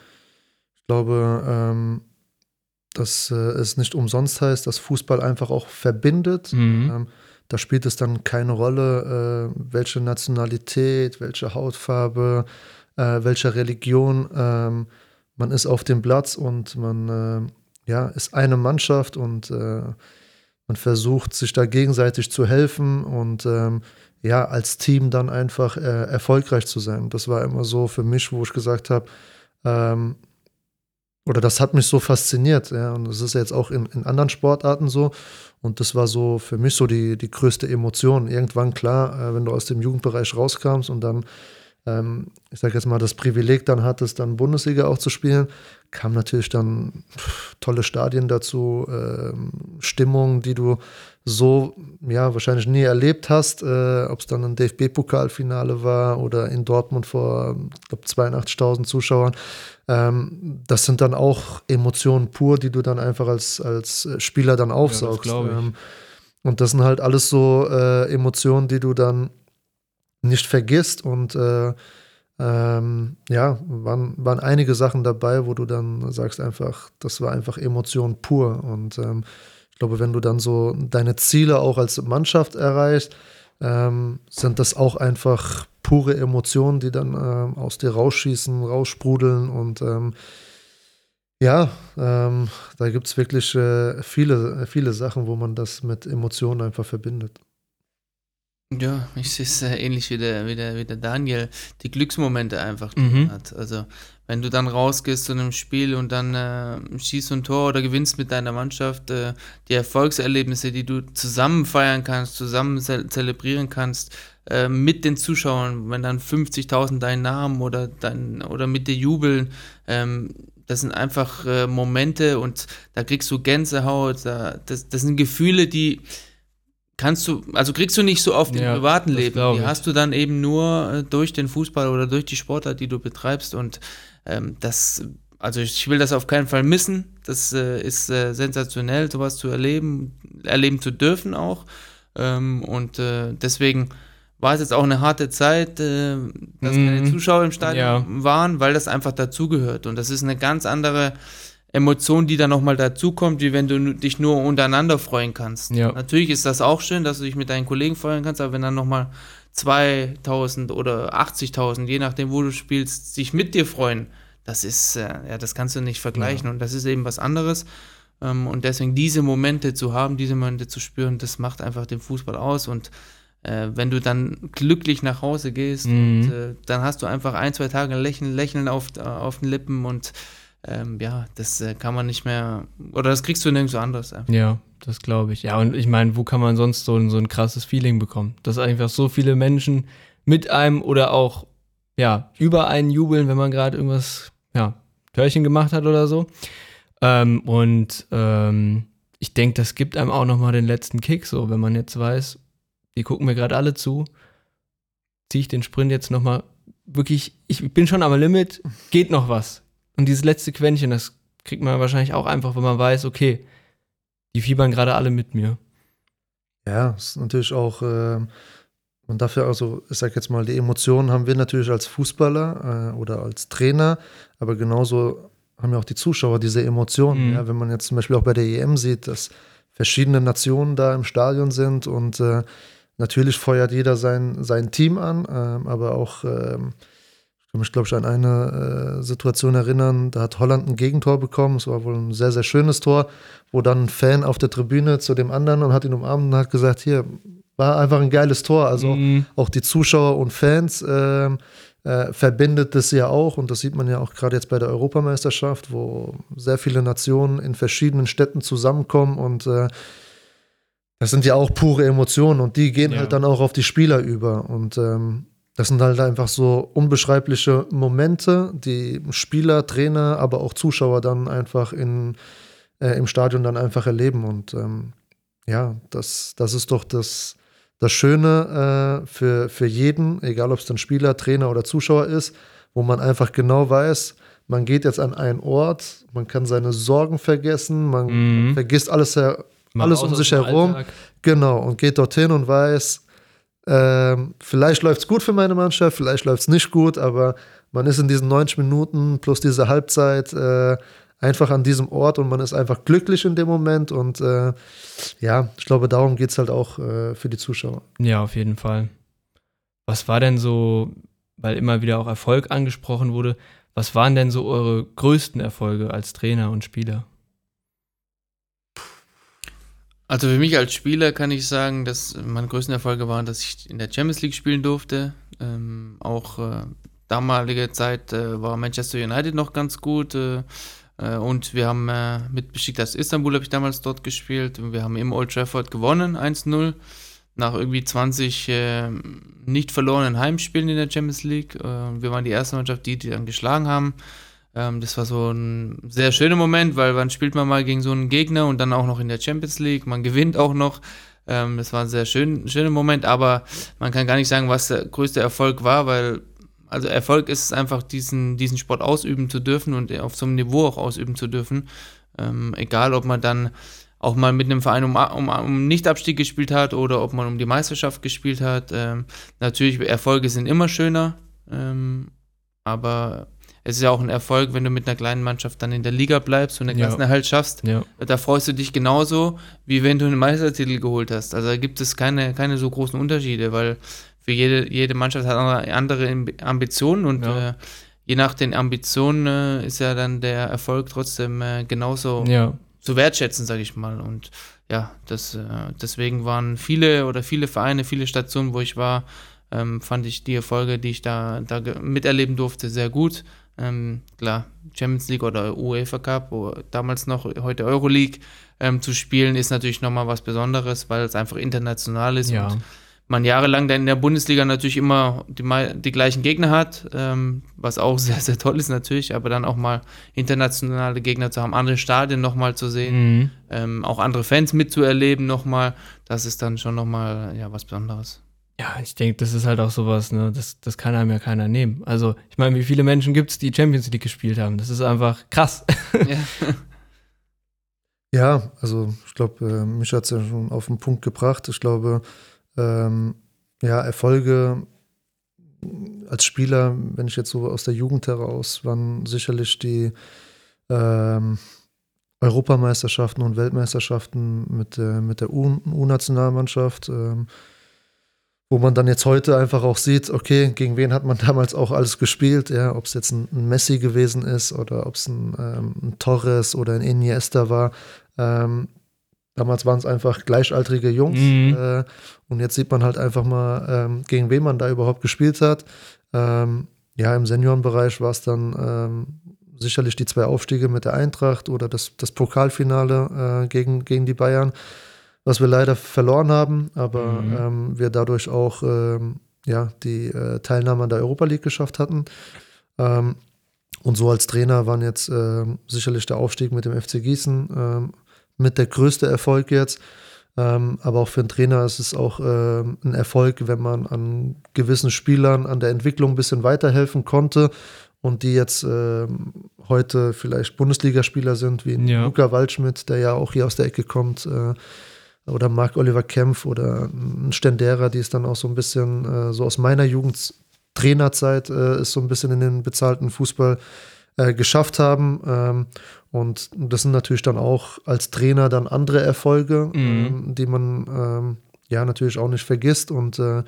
Speaker 3: ich glaube, ähm, dass äh, es nicht umsonst heißt, dass Fußball einfach auch verbindet. Mhm. Ähm, da spielt es dann keine Rolle, äh, welche Nationalität, welche Hautfarbe, äh, welche Religion. Ähm, man ist auf dem Platz und man äh, ja, ist eine Mannschaft und äh, man versucht sich da gegenseitig zu helfen und ähm, ja, als Team dann einfach äh, erfolgreich zu sein. Das war immer so für mich, wo ich gesagt habe, ähm, oder das hat mich so fasziniert, ja, und das ist jetzt auch in, in anderen Sportarten so. Und das war so für mich so die, die größte Emotion. Irgendwann klar, äh, wenn du aus dem Jugendbereich rauskamst und dann, ähm, ich sag jetzt mal, das Privileg dann hattest, dann Bundesliga auch zu spielen, kam natürlich dann pff, tolle Stadien dazu, äh, Stimmung, die du so ja wahrscheinlich nie erlebt hast, äh, ob es dann ein DFB-Pokalfinale war oder in Dortmund vor, glaube, 82.000 Zuschauern. Ähm, das sind dann auch Emotionen pur, die du dann einfach als, als Spieler dann aufsaugst. Ja, das ähm, und das sind halt alles so äh, Emotionen, die du dann nicht vergisst und äh, ähm, ja, waren, waren einige Sachen dabei, wo du dann sagst einfach, das war einfach Emotion pur und ähm, glaube, wenn du dann so deine Ziele auch als Mannschaft erreichst, ähm, sind das auch einfach pure Emotionen, die dann ähm, aus dir rausschießen, raussprudeln und ähm, ja, ähm, da gibt es wirklich äh, viele, viele Sachen, wo man das mit Emotionen einfach verbindet.
Speaker 2: Ja, ich sehe es äh, ähnlich wie der, wie, der, wie der Daniel, die Glücksmomente einfach mhm. hat. Also wenn du dann rausgehst zu einem Spiel und dann äh, schießt ein Tor oder gewinnst mit deiner Mannschaft, äh, die Erfolgserlebnisse, die du zusammen feiern kannst, zusammen ze zelebrieren kannst, äh, mit den Zuschauern, wenn dann 50.000 deinen Namen oder, dein, oder mit dir jubeln, ähm, das sind einfach äh, Momente und da kriegst du Gänsehaut, da, das, das sind Gefühle, die kannst du, also kriegst du nicht so oft ja, im privaten Leben. Die hast du dann eben nur äh, durch den Fußball oder durch die Sportart, die du betreibst. Und ähm, das, also ich will das auf keinen Fall missen. Das äh, ist äh, sensationell, sowas zu erleben, erleben zu dürfen auch. Ähm, und äh, deswegen war es jetzt auch eine harte Zeit, äh, dass mm, keine Zuschauer im Stadion ja. waren, weil das einfach dazugehört. Und das ist eine ganz andere Emotion, die dann nochmal dazukommt, wie wenn du dich nur untereinander freuen kannst. Ja. Natürlich ist das auch schön, dass du dich mit deinen Kollegen freuen kannst, aber wenn dann nochmal 2000 oder 80.000, je nachdem, wo du spielst, sich mit dir freuen, das ist, äh, ja, das kannst du nicht vergleichen ja. und das ist eben was anderes. Ähm, und deswegen diese Momente zu haben, diese Momente zu spüren, das macht einfach den Fußball aus und äh, wenn du dann glücklich nach Hause gehst, mhm. und, äh, dann hast du einfach ein, zwei Tage Lächeln, Lächeln auf, auf den Lippen und ähm, ja, das äh, kann man nicht mehr, oder das kriegst du nirgendwo anders.
Speaker 1: Einfach. Ja, das glaube ich. Ja, und ich meine, wo kann man sonst so, so ein krasses Feeling bekommen? Dass einfach so viele Menschen mit einem oder auch, ja, über einen jubeln, wenn man gerade irgendwas, ja, Törchen gemacht hat oder so. Ähm, und ähm, ich denke, das gibt einem auch nochmal den letzten Kick, so, wenn man jetzt weiß, die gucken mir gerade alle zu, ziehe ich den Sprint jetzt nochmal wirklich, ich bin schon am Limit, geht noch was. Und dieses letzte Quäntchen, das kriegt man wahrscheinlich auch einfach, wenn man weiß, okay, die fiebern gerade alle mit mir.
Speaker 3: Ja, ist natürlich auch, äh, man darf ja also, ich sag jetzt mal, die Emotionen haben wir natürlich als Fußballer äh, oder als Trainer, aber genauso haben ja auch die Zuschauer diese Emotionen. Mhm. Ja, wenn man jetzt zum Beispiel auch bei der EM sieht, dass verschiedene Nationen da im Stadion sind und äh, natürlich feuert jeder sein, sein Team an, äh, aber auch ähm, kann mich, glaube ich, an eine äh, Situation erinnern, da hat Holland ein Gegentor bekommen. Es war wohl ein sehr, sehr schönes Tor, wo dann ein Fan auf der Tribüne zu dem anderen und hat ihn umarmt und hat gesagt, hier, war einfach ein geiles Tor. Also mhm. auch die Zuschauer und Fans äh, äh, verbindet das ja auch. Und das sieht man ja auch gerade jetzt bei der Europameisterschaft, wo sehr viele Nationen in verschiedenen Städten zusammenkommen und äh, das sind ja auch pure Emotionen und die gehen ja. halt dann auch auf die Spieler über. Und ähm, das sind halt einfach so unbeschreibliche Momente, die Spieler, Trainer, aber auch Zuschauer dann einfach in, äh, im Stadion dann einfach erleben. Und ähm, ja, das, das ist doch das, das Schöne äh, für, für jeden, egal ob es dann Spieler, Trainer oder Zuschauer ist, wo man einfach genau weiß, man geht jetzt an einen Ort, man kann seine Sorgen vergessen, man mhm. vergisst alles, alles um sich herum. Alltag. Genau, und geht dorthin und weiß, ähm, vielleicht läuft es gut für meine Mannschaft, vielleicht läuft es nicht gut, aber man ist in diesen 90 Minuten plus diese Halbzeit äh, einfach an diesem Ort und man ist einfach glücklich in dem Moment. Und äh, ja, ich glaube, darum geht es halt auch äh, für die Zuschauer.
Speaker 1: Ja, auf jeden Fall. Was war denn so, weil immer wieder auch Erfolg angesprochen wurde, was waren denn so eure größten Erfolge als Trainer und Spieler?
Speaker 2: Also für mich als Spieler kann ich sagen, dass meine größten Erfolge waren, dass ich in der Champions League spielen durfte. Ähm, auch äh, damalige Zeit äh, war Manchester United noch ganz gut. Äh, äh und wir haben äh, mit Besiktas Istanbul habe ich damals dort gespielt. Und wir haben im Old Trafford gewonnen, 1-0. Nach irgendwie 20 äh, nicht verlorenen Heimspielen in der Champions League. wir waren die erste Mannschaft, die die dann geschlagen haben. Ähm, das war so ein sehr schöner Moment, weil wann spielt man mal gegen so einen Gegner und dann auch noch in der Champions League, man gewinnt auch noch. Ähm, das war ein sehr schön, schöner Moment, aber man kann gar nicht sagen, was der größte Erfolg war, weil also Erfolg ist es einfach, diesen, diesen Sport ausüben zu dürfen und auf so einem Niveau auch ausüben zu dürfen. Ähm, egal, ob man dann auch mal mit einem Verein um, um, um Nichtabstieg gespielt hat oder ob man um die Meisterschaft gespielt hat. Ähm, natürlich, Erfolge sind immer schöner, ähm, aber es ist ja auch ein Erfolg, wenn du mit einer kleinen Mannschaft dann in der Liga bleibst und den ganzen ja. Erhalt schaffst. Ja. Da freust du dich genauso, wie wenn du einen Meistertitel geholt hast. Also da gibt es keine, keine so großen Unterschiede, weil für jede, jede Mannschaft hat andere Ambitionen und ja. äh, je nach den Ambitionen äh, ist ja dann der Erfolg trotzdem äh, genauso zu wertschätzen, sage ich mal. Und ja, das, äh, deswegen waren viele oder viele Vereine, viele Stationen, wo ich war, ähm, fand ich die Erfolge, die ich da, da miterleben durfte, sehr gut. Ähm, klar, Champions League oder UEFA Cup, oder damals noch, heute Euroleague ähm, zu spielen, ist natürlich nochmal was Besonderes, weil es einfach international ist ja. und man jahrelang dann in der Bundesliga natürlich immer die, die gleichen Gegner hat, ähm, was auch sehr, sehr toll ist natürlich, aber dann auch mal internationale Gegner zu haben, andere Stadien nochmal zu sehen, mhm. ähm, auch andere Fans mitzuerleben nochmal, das ist dann schon nochmal ja, was Besonderes.
Speaker 1: Ja, ich denke, das ist halt auch sowas, ne? Das, das kann einem ja keiner nehmen. Also, ich meine, wie viele Menschen gibt es, die Champions League gespielt haben? Das ist einfach krass.
Speaker 3: Ja, ja also ich glaube, äh, mich hat es ja schon auf den Punkt gebracht. Ich glaube, ähm, ja, Erfolge als Spieler, wenn ich jetzt so aus der Jugend heraus, waren sicherlich die ähm, Europameisterschaften und Weltmeisterschaften mit, äh, mit der U-Nationalmannschaft. Ähm, wo man dann jetzt heute einfach auch sieht, okay, gegen wen hat man damals auch alles gespielt, ja, ob es jetzt ein, ein, Messi gewesen ist oder ob es ein, ähm, ein, Torres oder ein Iniesta war. Ähm, damals waren es einfach gleichaltrige Jungs mhm. äh, und jetzt sieht man halt einfach mal, ähm, gegen wen man da überhaupt gespielt hat. Ähm, ja, im Seniorenbereich war es dann ähm, sicherlich die zwei Aufstiege mit der Eintracht oder das, das Pokalfinale äh, gegen, gegen die Bayern was wir leider verloren haben, aber mhm. ähm, wir dadurch auch ähm, ja, die äh, Teilnahme an der Europa League geschafft hatten. Ähm, und so als Trainer waren jetzt äh, sicherlich der Aufstieg mit dem FC Gießen, ähm, mit der größte Erfolg jetzt. Ähm, aber auch für einen Trainer ist es auch äh, ein Erfolg, wenn man an gewissen Spielern an der Entwicklung ein bisschen weiterhelfen konnte und die jetzt äh, heute vielleicht Bundesligaspieler sind, wie ja. Luca Waldschmidt, der ja auch hier aus der Ecke kommt, äh, oder Marc-Oliver Kempf oder ein Stendera, die ist dann auch so ein bisschen äh, so aus meiner Jugend Trainerzeit äh, ist so ein bisschen in den bezahlten Fußball äh, geschafft haben. Ähm, und das sind natürlich dann auch als Trainer dann andere Erfolge, mhm. ähm, die man ähm, ja natürlich auch nicht vergisst und äh,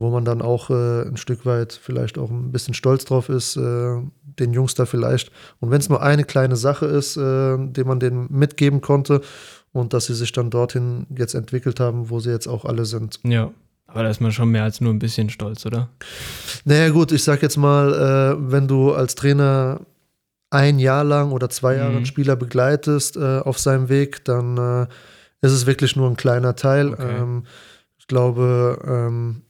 Speaker 3: wo man dann auch äh, ein Stück weit vielleicht auch ein bisschen stolz drauf ist, äh, den Jungs da vielleicht. Und wenn es nur eine kleine Sache ist, die man denen mitgeben konnte und dass sie sich dann dorthin jetzt entwickelt haben, wo sie jetzt auch alle sind.
Speaker 1: Ja. Aber da ist man schon mehr als nur ein bisschen stolz, oder?
Speaker 3: Naja, gut, ich sag jetzt mal, äh, wenn du als Trainer ein Jahr lang oder zwei Jahre mhm. einen Spieler begleitest äh, auf seinem Weg, dann äh, ist es wirklich nur ein kleiner Teil. Okay. Ähm, ich glaube, ähm,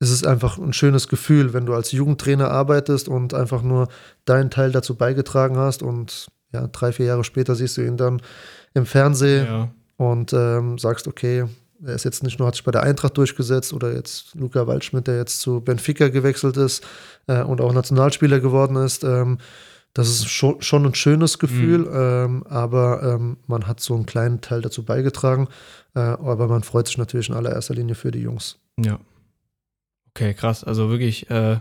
Speaker 3: es ist einfach ein schönes Gefühl, wenn du als Jugendtrainer arbeitest und einfach nur deinen Teil dazu beigetragen hast und ja, drei, vier Jahre später siehst du ihn dann im Fernsehen ja. und ähm, sagst, okay, er ist jetzt nicht nur, hat sich bei der Eintracht durchgesetzt oder jetzt Luca Waldschmidt, der jetzt zu Benfica gewechselt ist äh, und auch Nationalspieler geworden ist. Ähm, das ist schon, schon ein schönes Gefühl, mhm. ähm, aber ähm, man hat so einen kleinen Teil dazu beigetragen. Äh, aber man freut sich natürlich in allererster Linie für die Jungs.
Speaker 1: Ja. Okay, krass. Also wirklich, äh, ihr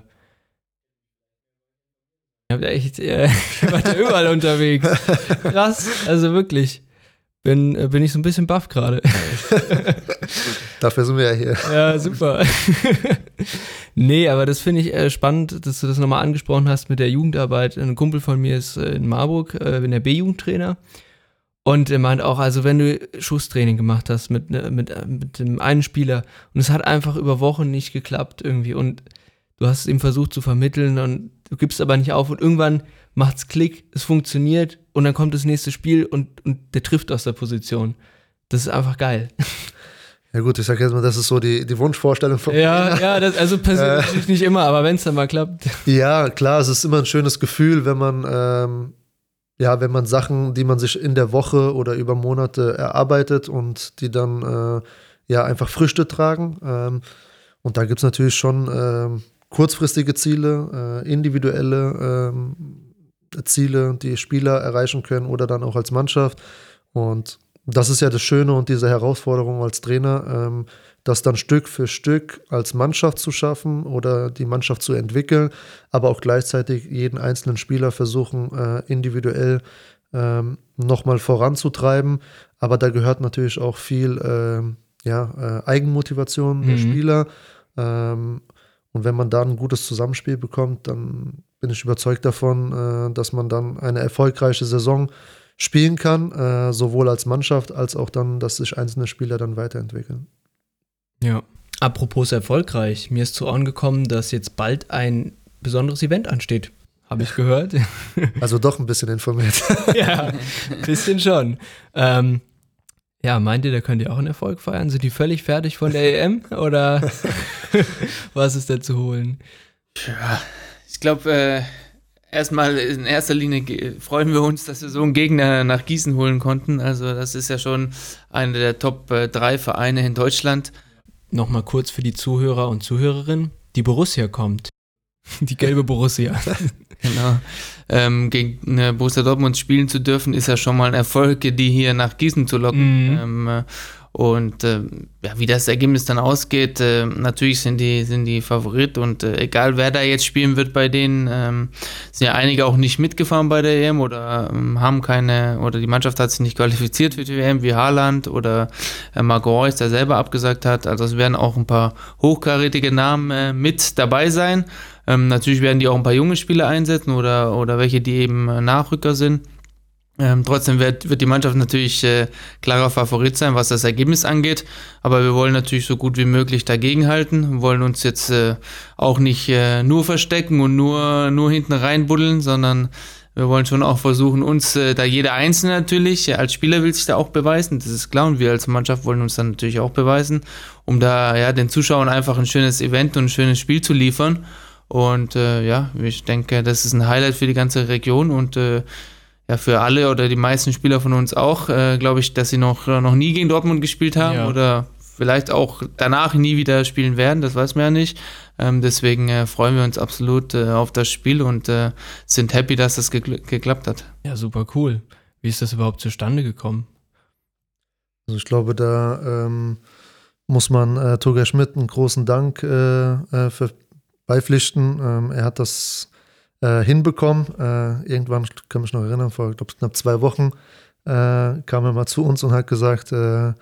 Speaker 1: habt echt, äh, wart überall unterwegs. Krass, also wirklich bin, äh, bin ich so ein bisschen baff gerade.
Speaker 3: Dafür sind wir ja hier.
Speaker 1: Ja, super. nee, aber das finde ich äh, spannend, dass du das nochmal angesprochen hast mit der Jugendarbeit. Ein Kumpel von mir ist äh, in Marburg, äh, bin der B-Jugendtrainer. Und er meint auch, also wenn du Schusstraining gemacht hast mit, ne, mit, mit dem einen Spieler und es hat einfach über Wochen nicht geklappt irgendwie und du hast es ihm versucht zu vermitteln und du gibst aber nicht auf und irgendwann macht's Klick, es funktioniert und dann kommt das nächste Spiel und, und der trifft aus der Position. Das ist einfach geil.
Speaker 3: Ja gut, ich sag jetzt mal, das ist so die, die Wunschvorstellung von
Speaker 1: Ja, mir. ja, das, also persönlich äh, nicht immer, aber wenn es dann mal klappt.
Speaker 3: Ja, klar, es ist immer ein schönes Gefühl, wenn man ähm, ja, wenn man Sachen, die man sich in der Woche oder über Monate erarbeitet und die dann äh, ja einfach Früchte tragen. Ähm, und da gibt es natürlich schon ähm, kurzfristige Ziele, äh, individuelle ähm, Ziele, die Spieler erreichen können oder dann auch als Mannschaft. Und das ist ja das Schöne und diese Herausforderung als Trainer, ähm, das dann Stück für Stück als Mannschaft zu schaffen oder die Mannschaft zu entwickeln, aber auch gleichzeitig jeden einzelnen Spieler versuchen, äh, individuell ähm, nochmal voranzutreiben. Aber da gehört natürlich auch viel äh, ja, äh, Eigenmotivation mhm. der Spieler. Ähm, und wenn man da ein gutes Zusammenspiel bekommt, dann bin ich überzeugt davon, äh, dass man dann eine erfolgreiche Saison spielen kann, äh, sowohl als Mannschaft als auch dann, dass sich einzelne Spieler dann weiterentwickeln.
Speaker 1: Ja. Apropos erfolgreich, mir ist zu Ohren gekommen, dass jetzt bald ein besonderes Event ansteht. Habe ich gehört.
Speaker 3: Also doch ein bisschen informiert.
Speaker 1: ja, ein bisschen schon. Ähm, ja, meint ihr, da könnt ihr auch einen Erfolg feiern? Sind die völlig fertig von der EM oder was ist da zu holen?
Speaker 2: Ja, glaube, äh, erstmal in erster Linie freuen wir uns, dass wir so einen Gegner nach Gießen holen konnten. Also das ist ja schon einer der Top 3 äh, Vereine in Deutschland.
Speaker 1: Nochmal kurz für die Zuhörer und Zuhörerinnen. Die Borussia kommt. Die gelbe Borussia.
Speaker 2: genau. Ähm, gegen äh, Borussia Dortmund spielen zu dürfen, ist ja schon mal ein Erfolg, die hier nach Gießen zu locken. Mhm. Ähm, äh, und äh, ja, wie das Ergebnis dann ausgeht, äh, natürlich sind die, sind die Favorit und äh, egal wer da jetzt spielen wird bei denen, ähm, sind ja einige auch nicht mitgefahren bei der EM oder ähm, haben keine, oder die Mannschaft hat sich nicht qualifiziert für die EM, wie Haaland oder äh, Marco Reus, der selber abgesagt hat. Also es werden auch ein paar hochkarätige Namen äh, mit dabei sein. Ähm, natürlich werden die auch ein paar junge Spieler einsetzen oder, oder welche, die eben äh, Nachrücker sind. Ähm, trotzdem wird, wird die Mannschaft natürlich äh, klarer Favorit sein, was das Ergebnis angeht. Aber wir wollen natürlich so gut wie möglich dagegenhalten. Wir wollen uns jetzt äh, auch nicht äh, nur verstecken und nur, nur hinten reinbuddeln, sondern wir wollen schon auch versuchen, uns, äh, da jeder Einzelne natürlich, als Spieler will sich da auch beweisen, das ist klar. Und wir als Mannschaft wollen uns dann natürlich auch beweisen, um da ja den Zuschauern einfach ein schönes Event und ein schönes Spiel zu liefern. Und äh, ja, ich denke, das ist ein Highlight für die ganze Region und äh, ja für alle oder die meisten Spieler von uns auch, äh, glaube ich, dass sie noch, noch nie gegen Dortmund gespielt haben ja. oder vielleicht auch danach nie wieder spielen werden, das weiß man ja nicht. Ähm, deswegen äh, freuen wir uns absolut äh, auf das Spiel und äh, sind happy, dass das gekl geklappt hat.
Speaker 1: Ja, super cool. Wie ist das überhaupt zustande gekommen?
Speaker 3: Also ich glaube, da ähm, muss man äh, Toga Schmidt einen großen Dank äh, äh, für beipflichten. Ähm, er hat das äh, hinbekommen. Äh, irgendwann, ich kann mich noch erinnern, vor glaub, knapp zwei Wochen äh, kam er mal zu uns und hat gesagt, äh,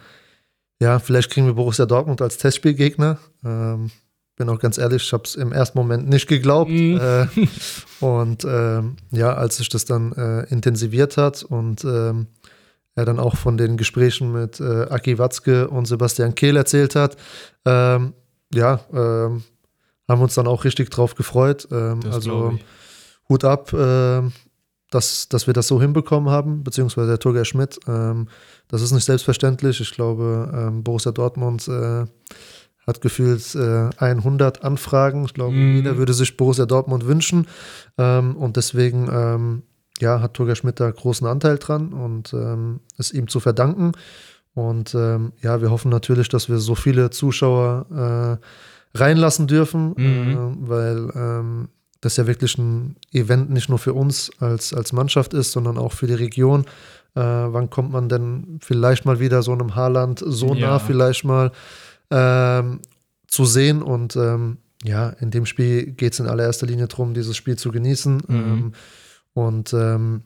Speaker 3: ja, vielleicht kriegen wir Borussia Dortmund als Testspielgegner. Ähm, bin auch ganz ehrlich, ich habe es im ersten Moment nicht geglaubt. Mm. Äh, und ähm, ja, als sich das dann äh, intensiviert hat und ähm, er dann auch von den Gesprächen mit Aki Watzke und Sebastian Kehl erzählt hat, ähm, ja, haben wir uns dann auch richtig drauf gefreut. Ähm, also Hut ab, äh, dass, dass wir das so hinbekommen haben, beziehungsweise der Turger Schmidt. Ähm, das ist nicht selbstverständlich. Ich glaube, ähm, Borussia Dortmund äh, hat gefühlt äh, 100 Anfragen. Ich glaube, mm. jeder würde sich Borussia Dortmund wünschen. Ähm, und deswegen ähm, ja, hat Turger Schmidt da großen Anteil dran und ähm, ist ihm zu verdanken. Und ähm, ja, wir hoffen natürlich, dass wir so viele Zuschauer äh, reinlassen dürfen, mhm. äh, weil ähm, das ja wirklich ein Event nicht nur für uns als, als Mannschaft ist, sondern auch für die Region. Äh, wann kommt man denn vielleicht mal wieder so einem Haarland so ja. nah vielleicht mal ähm, zu sehen? Und ähm, ja, in dem Spiel geht es in allererster Linie darum, dieses Spiel zu genießen. Mhm. Ähm, und ähm,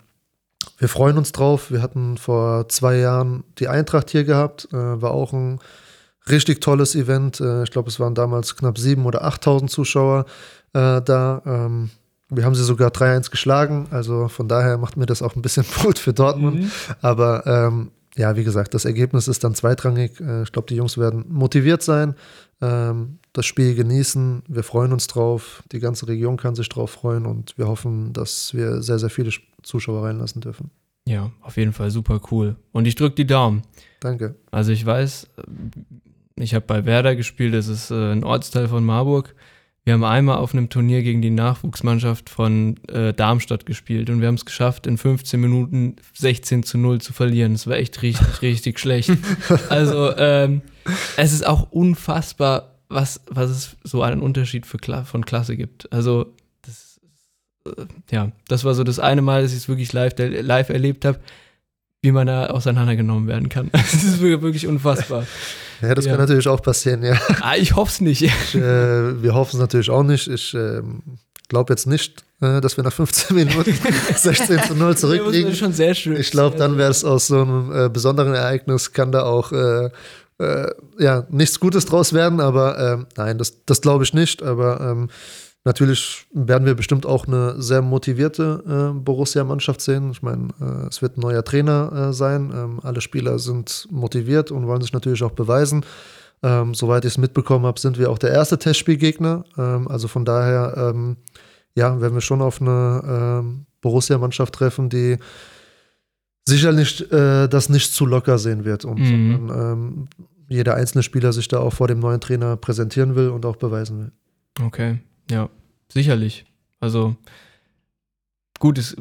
Speaker 3: wir freuen uns drauf. Wir hatten vor zwei Jahren die Eintracht hier gehabt, äh, war auch ein richtig tolles Event. Äh, ich glaube, es waren damals knapp 7.000 oder 8.000 Zuschauer äh, da. Ähm, wir haben sie sogar 3-1 geschlagen, also von daher macht mir das auch ein bisschen Brot für Dortmund. Mhm. Aber ähm, ja, wie gesagt, das Ergebnis ist dann zweitrangig. Äh, ich glaube, die Jungs werden motiviert sein, ähm, das Spiel genießen. Wir freuen uns drauf. Die ganze Region kann sich drauf freuen und wir hoffen, dass wir sehr, sehr viele Zuschauer reinlassen dürfen.
Speaker 1: Ja, auf jeden Fall super cool. Und ich drücke die Daumen.
Speaker 3: Danke.
Speaker 1: Also ich weiß, ich habe bei Werder gespielt, das ist äh, ein Ortsteil von Marburg. Wir haben einmal auf einem Turnier gegen die Nachwuchsmannschaft von äh, Darmstadt gespielt und wir haben es geschafft, in 15 Minuten 16 zu 0 zu verlieren. Das war echt richtig, richtig schlecht. Also ähm, es ist auch unfassbar, was, was es so einen Unterschied für Kla von Klasse gibt. Also das, äh, ja, das war so das eine Mal, dass ich es wirklich live, live erlebt habe wie man da auseinandergenommen werden kann. Das ist wirklich unfassbar.
Speaker 3: Ja, das ja. kann natürlich auch passieren, ja.
Speaker 1: Ah, ich hoffe es nicht.
Speaker 3: Ich, äh, wir hoffen es natürlich auch nicht. Ich äh, glaube jetzt nicht, äh, dass wir nach 15 Minuten 16 zu 0 zurückliegen. Das ist
Speaker 1: schon sehr schön.
Speaker 3: Ich glaube, dann wäre es aus so einem äh, besonderen Ereignis, kann da auch äh, äh, ja, nichts Gutes draus werden, aber ähm, nein, das, das glaube ich nicht. Aber ähm, Natürlich werden wir bestimmt auch eine sehr motivierte äh, Borussia-Mannschaft sehen. Ich meine, äh, es wird ein neuer Trainer äh, sein. Ähm, alle Spieler sind motiviert und wollen sich natürlich auch beweisen. Ähm, soweit ich es mitbekommen habe, sind wir auch der erste Testspielgegner. Ähm, also von daher, ähm, ja, werden wir schon auf eine ähm, Borussia-Mannschaft treffen, die sicherlich äh, das nicht zu locker sehen wird und mhm. sondern, ähm, jeder einzelne Spieler sich da auch vor dem neuen Trainer präsentieren will und auch beweisen will.
Speaker 1: Okay. Ja, sicherlich. Also gut, es,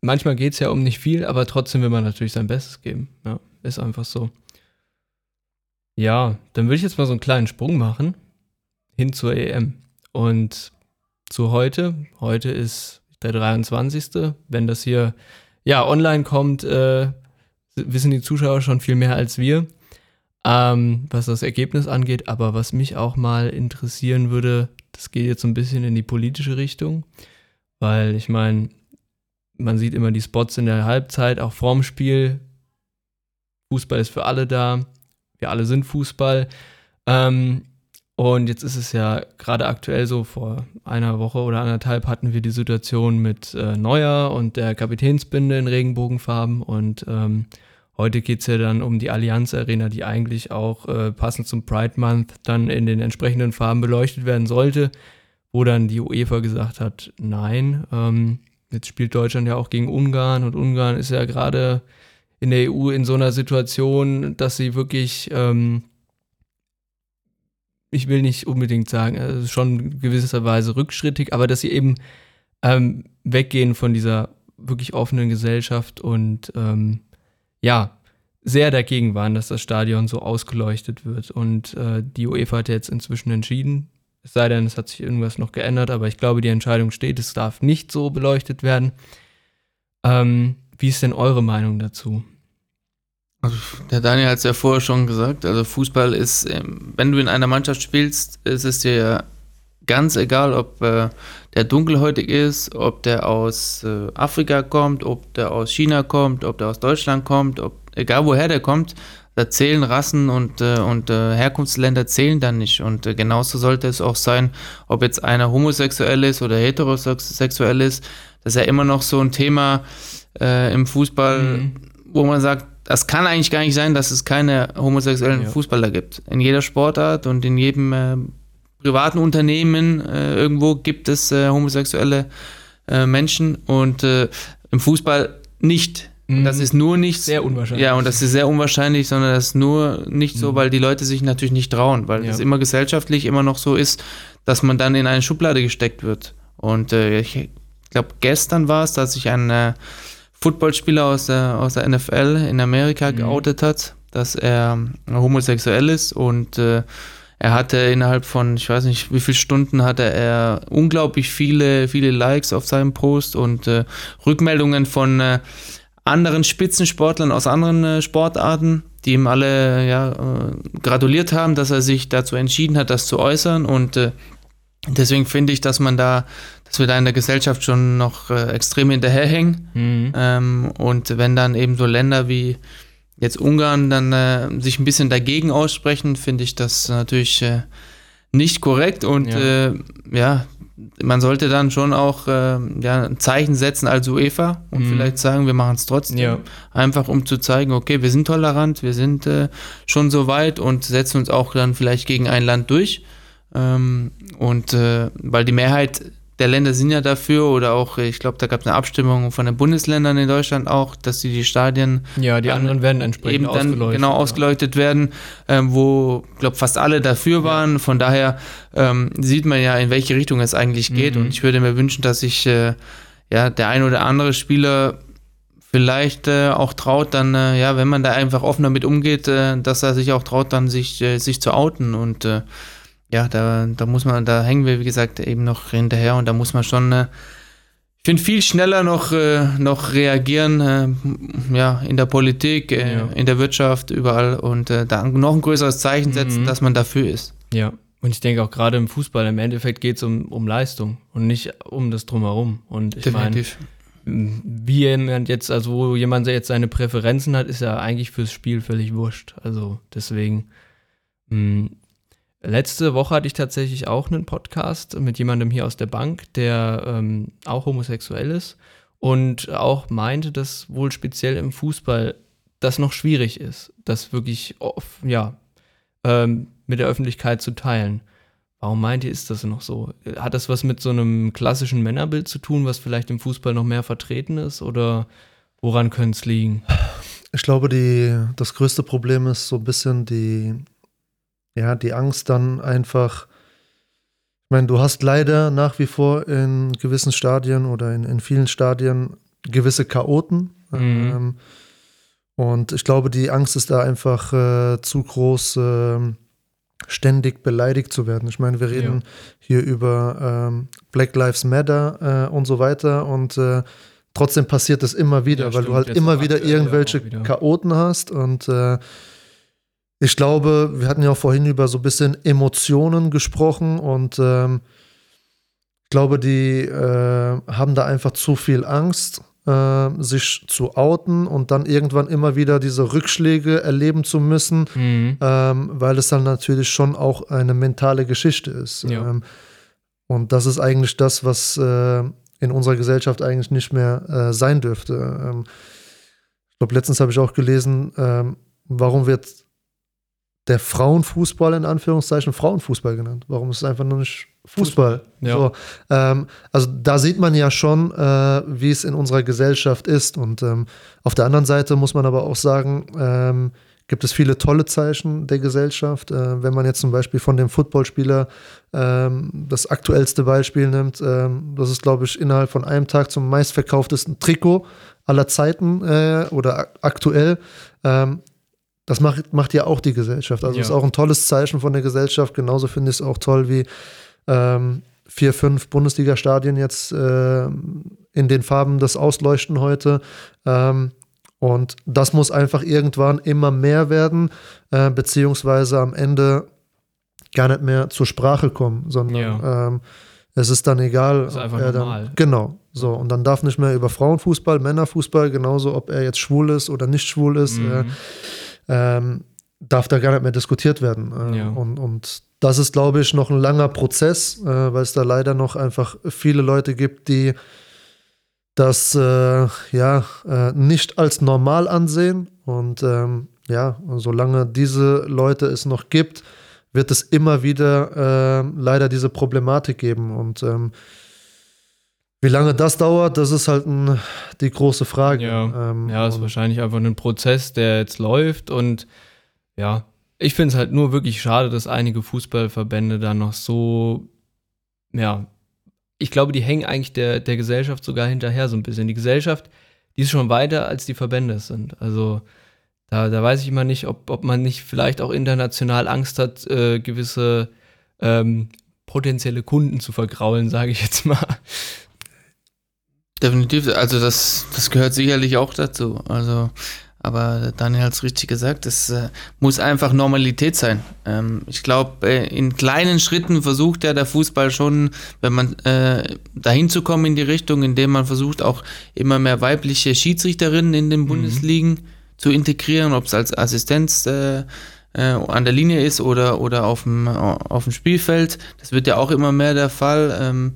Speaker 1: manchmal geht es ja um nicht viel, aber trotzdem will man natürlich sein Bestes geben. Ja, ist einfach so. Ja, dann würde ich jetzt mal so einen kleinen Sprung machen hin zur EM. Und zu heute, heute ist der 23. Wenn das hier ja online kommt, äh, wissen die Zuschauer schon viel mehr als wir, ähm, was das Ergebnis angeht. Aber was mich auch mal interessieren würde, das geht jetzt so ein bisschen in die politische Richtung, weil ich meine, man sieht immer die Spots in der Halbzeit, auch vorm Spiel. Fußball ist für alle da. Wir alle sind Fußball. Ähm, und jetzt ist es ja gerade aktuell so, vor einer Woche oder anderthalb hatten wir die Situation mit äh, Neuer und der Kapitänsbinde in Regenbogenfarben. Und ähm, heute geht es ja dann um die Allianz Arena, die eigentlich auch äh, passend zum Pride Month dann in den entsprechenden Farben beleuchtet werden sollte, wo dann die UEFA gesagt hat, nein, ähm, jetzt spielt Deutschland ja auch gegen Ungarn und Ungarn ist ja gerade in der EU in so einer Situation, dass sie wirklich ähm, ich will nicht unbedingt sagen, also schon gewisserweise rückschrittig, aber dass sie eben ähm, weggehen von dieser wirklich offenen Gesellschaft und ähm, ja, sehr dagegen waren, dass das Stadion so ausgeleuchtet wird. Und äh, die UEFA hat jetzt inzwischen entschieden, es sei denn, es hat sich irgendwas noch geändert, aber ich glaube, die Entscheidung steht, es darf nicht so beleuchtet werden. Ähm, wie ist denn eure Meinung dazu?
Speaker 2: Also, der Daniel hat es ja vorher schon gesagt, also Fußball ist, ähm, wenn du in einer Mannschaft spielst, ist es dir ja ganz egal, ob äh, der dunkelhäutig ist, ob der aus äh, Afrika kommt, ob der aus China kommt, ob der aus Deutschland kommt, ob, egal woher der kommt, da zählen Rassen und, äh, und äh, Herkunftsländer zählen dann nicht. Und äh, genauso sollte es auch sein, ob jetzt einer homosexuell ist oder heterosexuell ist. Das ist ja immer noch so ein Thema äh, im Fußball, mhm. wo man sagt, das kann eigentlich gar nicht sein, dass es keine homosexuellen ja. Fußballer gibt. In jeder Sportart und in jedem äh, privaten Unternehmen äh, irgendwo gibt es äh, homosexuelle äh, Menschen und äh, im Fußball nicht. Mhm. Das ist nur nicht
Speaker 1: sehr unwahrscheinlich.
Speaker 2: Ja, und das ist sehr unwahrscheinlich, sondern das ist nur nicht mhm. so, weil die Leute sich natürlich nicht trauen, weil ja. es immer gesellschaftlich immer noch so ist, dass man dann in eine Schublade gesteckt wird. Und äh, ich glaube, gestern war es, dass sich ein äh, Footballspieler aus der, aus der NFL in Amerika mhm. geoutet hat, dass er homosexuell ist und er hatte innerhalb von, ich weiß nicht, wie viele Stunden hatte er unglaublich viele, viele Likes auf seinem Post und äh, Rückmeldungen von äh, anderen Spitzensportlern aus anderen äh, Sportarten, die ihm alle ja, äh, gratuliert haben, dass er sich dazu entschieden hat, das zu äußern und äh, deswegen finde ich, dass man da dass wir da in der Gesellschaft schon noch äh, extrem hinterherhängen. Mhm. Ähm, und wenn dann eben so Länder wie jetzt Ungarn dann äh, sich ein bisschen dagegen aussprechen, finde ich das natürlich äh, nicht korrekt. Und ja. Äh, ja. man sollte dann schon auch äh, ja, ein Zeichen setzen als UEFA und mhm. vielleicht sagen, wir machen es trotzdem. Ja. Einfach um zu zeigen, okay, wir sind tolerant, wir sind äh, schon so weit und setzen uns auch dann vielleicht gegen ein Land durch. Ähm, und weil die Mehrheit der Länder sind ja dafür oder auch, ich glaube, da gab es eine Abstimmung von den Bundesländern in Deutschland auch, dass die, die Stadien
Speaker 1: ja, die anderen werden entsprechend eben
Speaker 2: dann ausgeleuchtet, genau ausgeleuchtet ja. werden, ähm, wo, glaube fast alle dafür waren. Von daher ähm, sieht man ja, in welche Richtung es eigentlich geht. Mhm. Und ich würde mir wünschen, dass sich äh, ja der ein oder andere Spieler vielleicht äh, auch traut, dann äh, ja, wenn man da einfach offen damit umgeht, äh, dass er sich auch traut, dann sich äh, sich zu outen und äh, ja, da, da muss man, da hängen wir, wie gesagt, eben noch hinterher und da muss man schon, äh, ich finde, viel schneller noch, äh, noch reagieren, äh, ja, in der Politik, äh, ja. in der Wirtschaft, überall und äh, da noch ein größeres Zeichen setzen, mhm. dass man dafür ist.
Speaker 1: Ja, und ich denke auch gerade im Fußball, im Endeffekt geht es um, um Leistung und nicht um das Drumherum. Und ich meine, wie jemand jetzt, also wo jemand jetzt seine Präferenzen hat, ist ja eigentlich fürs Spiel völlig wurscht. Also deswegen mh, Letzte Woche hatte ich tatsächlich auch einen Podcast mit jemandem hier aus der Bank, der ähm, auch homosexuell ist und auch meinte, dass wohl speziell im Fußball das noch schwierig ist, das wirklich ja, ähm, mit der Öffentlichkeit zu teilen. Warum meint ihr, ist das noch so? Hat das was mit so einem klassischen Männerbild zu tun, was vielleicht im Fußball noch mehr vertreten ist? Oder woran könnte es liegen?
Speaker 3: Ich glaube, die, das größte Problem ist so ein bisschen die ja, die Angst dann einfach, ich meine, du hast leider nach wie vor in gewissen Stadien oder in, in vielen Stadien gewisse Chaoten. Mhm. Ähm, und ich glaube, die Angst ist da einfach äh, zu groß, äh, ständig beleidigt zu werden. Ich meine, wir reden ja. hier über ähm, Black Lives Matter äh, und so weiter und äh, trotzdem passiert das immer wieder, ja, weil stimmt, du halt immer wieder irgendwelche wieder. Chaoten hast und äh, ich glaube, wir hatten ja auch vorhin über so ein bisschen Emotionen gesprochen und ähm, ich glaube, die äh, haben da einfach zu viel Angst, äh, sich zu outen und dann irgendwann immer wieder diese Rückschläge erleben zu müssen, mhm. ähm, weil es dann natürlich schon auch eine mentale Geschichte ist. Ja. Ähm, und das ist eigentlich das, was äh, in unserer Gesellschaft eigentlich nicht mehr äh, sein dürfte. Ähm, ich glaube, letztens habe ich auch gelesen, ähm, warum wird der Frauenfußball in Anführungszeichen Frauenfußball genannt. Warum ist es einfach nur nicht Fußball? Fußball ja. so, ähm, also da sieht man ja schon, äh, wie es in unserer Gesellschaft ist. Und ähm, auf der anderen Seite muss man aber auch sagen, ähm, gibt es viele tolle Zeichen der Gesellschaft. Äh, wenn man jetzt zum Beispiel von dem Footballspieler ähm, das aktuellste Beispiel nimmt, ähm, das ist, glaube ich, innerhalb von einem Tag zum meistverkauftesten Trikot aller Zeiten äh, oder aktuell. Ähm, das macht, macht ja auch die Gesellschaft. Also ja. ist auch ein tolles Zeichen von der Gesellschaft. Genauso finde ich es auch toll, wie ähm, vier, fünf Bundesliga-Stadien jetzt äh, in den Farben das ausleuchten heute. Ähm, und das muss einfach irgendwann immer mehr werden, äh, beziehungsweise am Ende gar nicht mehr zur Sprache kommen, sondern ja. ähm, es ist dann egal.
Speaker 1: Das ist einfach normal.
Speaker 3: Dann, genau. So, und dann darf nicht mehr über Frauenfußball, Männerfußball, genauso ob er jetzt schwul ist oder nicht schwul ist, mhm. äh, ähm, darf da gar nicht mehr diskutiert werden. Äh, ja. und, und das ist, glaube ich, noch ein langer Prozess, äh, weil es da leider noch einfach viele Leute gibt, die das äh, ja äh, nicht als normal ansehen. Und ähm, ja, solange diese Leute es noch gibt, wird es immer wieder äh, leider diese Problematik geben. Und ähm, wie lange das dauert, das ist halt ein, die große Frage.
Speaker 1: Ja, ähm, ja ist wahrscheinlich einfach ein Prozess, der jetzt läuft. Und ja, ich finde es halt nur wirklich schade, dass einige Fußballverbände da noch so, ja, ich glaube, die hängen eigentlich der, der Gesellschaft sogar hinterher so ein bisschen. Die Gesellschaft, die ist schon weiter, als die Verbände sind. Also da, da weiß ich immer nicht, ob, ob man nicht vielleicht auch international Angst hat, äh, gewisse ähm, potenzielle Kunden zu vergraulen, sage ich jetzt mal.
Speaker 2: Definitiv, also das, das gehört sicherlich auch dazu. Also aber Daniel hat es richtig gesagt, es äh, muss einfach Normalität sein. Ähm, ich glaube, äh, in kleinen Schritten versucht ja der Fußball schon, wenn man äh, dahin zu kommen in die Richtung, indem man versucht, auch immer mehr weibliche Schiedsrichterinnen in den mhm. Bundesligen zu integrieren, ob es als Assistenz äh, äh, an der Linie ist oder, oder auf, dem, auf dem Spielfeld. Das wird ja auch immer mehr der Fall. Ähm,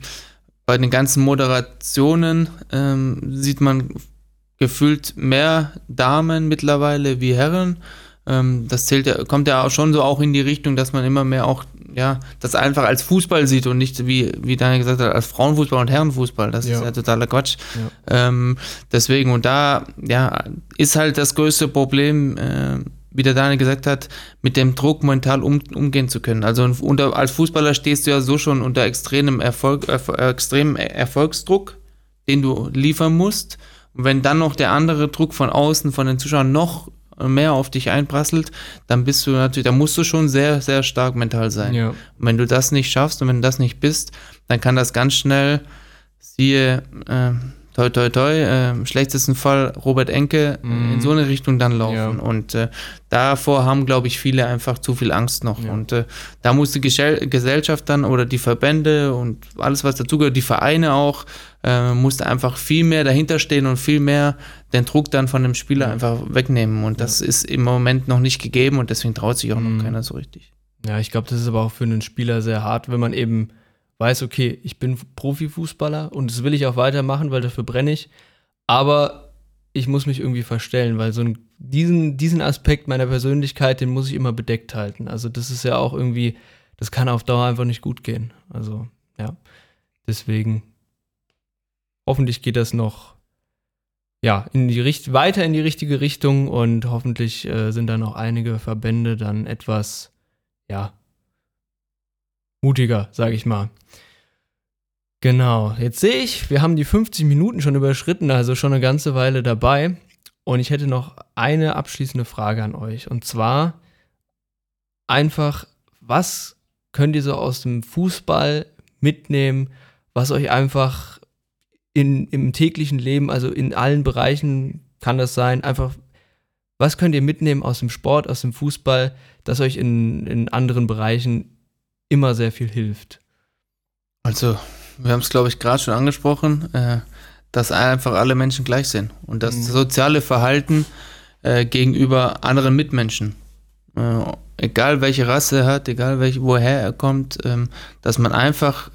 Speaker 2: bei den ganzen Moderationen ähm, sieht man gefühlt mehr Damen mittlerweile wie Herren. Ähm, das zählt ja, kommt ja auch schon so auch in die Richtung, dass man immer mehr auch, ja, das einfach als Fußball sieht und nicht, wie, wie Daniel gesagt hat, als Frauenfußball und Herrenfußball. Das ja. ist ja totaler Quatsch. Ja. Ähm, deswegen, und da, ja, ist halt das größte Problem, äh, wie der Daniel gesagt hat, mit dem Druck mental um, umgehen zu können. Also unter, als Fußballer stehst du ja so schon unter extremem Erfolg, äh, extremem Erfolgsdruck, den du liefern musst. Und wenn dann noch der andere Druck von außen, von den Zuschauern noch mehr auf dich einprasselt, dann bist du natürlich, da musst du schon sehr, sehr stark mental sein. Ja. Und wenn du das nicht schaffst und wenn du das nicht bist, dann kann das ganz schnell, siehe, äh, toi toi toi, äh, im schlechtesten Fall Robert Enke mm. in so eine Richtung dann laufen. Ja. Und äh, davor haben, glaube ich, viele einfach zu viel Angst noch. Ja. Und äh, da muss die Gesellschaft dann oder die Verbände und alles, was dazugehört, die Vereine auch, äh, musste einfach viel mehr dahinter stehen und viel mehr den Druck dann von dem Spieler ja. einfach wegnehmen. Und das ist im Moment noch nicht gegeben und deswegen traut sich auch mm. noch mhm. keiner so richtig.
Speaker 1: Ja, ich glaube, das ist aber auch für einen Spieler sehr hart, wenn man eben weiß, okay, ich bin Profifußballer und das will ich auch weitermachen, weil dafür brenne ich. Aber ich muss mich irgendwie verstellen, weil so einen, diesen, diesen Aspekt meiner Persönlichkeit, den muss ich immer bedeckt halten. Also das ist ja auch irgendwie, das kann auf Dauer einfach nicht gut gehen. Also ja, deswegen hoffentlich geht das noch ja, in die Richt weiter in die richtige Richtung und hoffentlich äh, sind da noch einige Verbände dann etwas ja, mutiger, sage ich mal. Genau, jetzt sehe ich, wir haben die 50 Minuten schon überschritten, also schon eine ganze Weile dabei. Und ich hätte noch eine abschließende Frage an euch. Und zwar einfach, was könnt ihr so aus dem Fußball mitnehmen, was euch einfach in, im täglichen Leben, also in allen Bereichen kann das sein, einfach, was könnt ihr mitnehmen aus dem Sport, aus dem Fußball, das euch in, in anderen Bereichen immer sehr viel hilft.
Speaker 2: Also, wir haben es, glaube ich, gerade schon angesprochen, äh, dass einfach alle Menschen gleich sind und das mhm. soziale Verhalten äh, gegenüber anderen Mitmenschen, äh, egal welche Rasse er hat, egal welche, woher er kommt, ähm, dass man einfach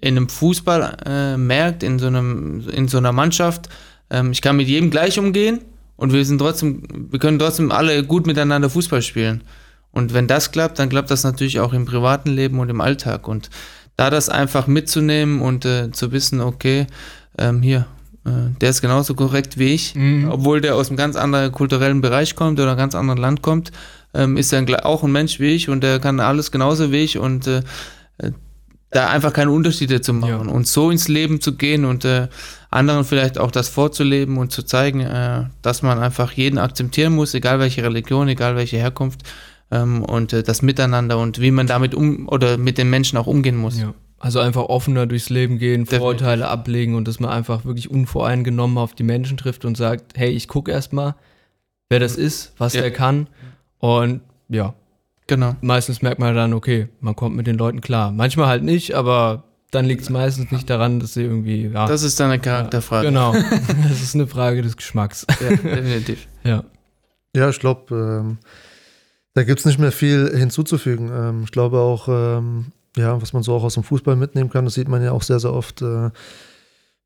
Speaker 2: in einem Fußball äh, merkt, in so, einem, in so einer Mannschaft, ähm, ich kann mit jedem gleich umgehen und wir sind trotzdem, wir können trotzdem alle gut miteinander Fußball spielen. Und wenn das klappt, dann klappt das natürlich auch im privaten Leben und im Alltag. Und da das einfach mitzunehmen und äh, zu wissen, okay, ähm, hier, äh, der ist genauso korrekt wie ich, mhm. obwohl der aus einem ganz anderen kulturellen Bereich kommt oder einem ganz anderen Land kommt, ähm, ist er auch ein Mensch wie ich und der kann alles genauso wie ich und äh, äh, da einfach keine Unterschiede zu machen ja. und so ins Leben zu gehen und äh, anderen vielleicht auch das vorzuleben und zu zeigen, äh, dass man einfach jeden akzeptieren muss, egal welche Religion, egal welche Herkunft ähm, und äh, das Miteinander und wie man damit um oder mit den Menschen auch umgehen muss.
Speaker 1: Ja. Also einfach offener durchs Leben gehen, Vorurteile ablegen und dass man einfach wirklich unvoreingenommen auf die Menschen trifft und sagt, hey, ich gucke erstmal, wer das ist, was ja. der kann. Und ja. Genau. Meistens merkt man dann, okay, man kommt mit den Leuten klar. Manchmal halt nicht, aber dann liegt es meistens nicht daran, dass sie irgendwie. Ja,
Speaker 2: das ist dann eine Charakterfrage.
Speaker 1: Ja, genau. das ist eine Frage des Geschmacks. Ja, definitiv.
Speaker 3: ja. Ja, ich glaube, ähm, da gibt es nicht mehr viel hinzuzufügen. Ähm, ich glaube auch, ähm, ja, was man so auch aus dem Fußball mitnehmen kann, das sieht man ja auch sehr, sehr oft, äh,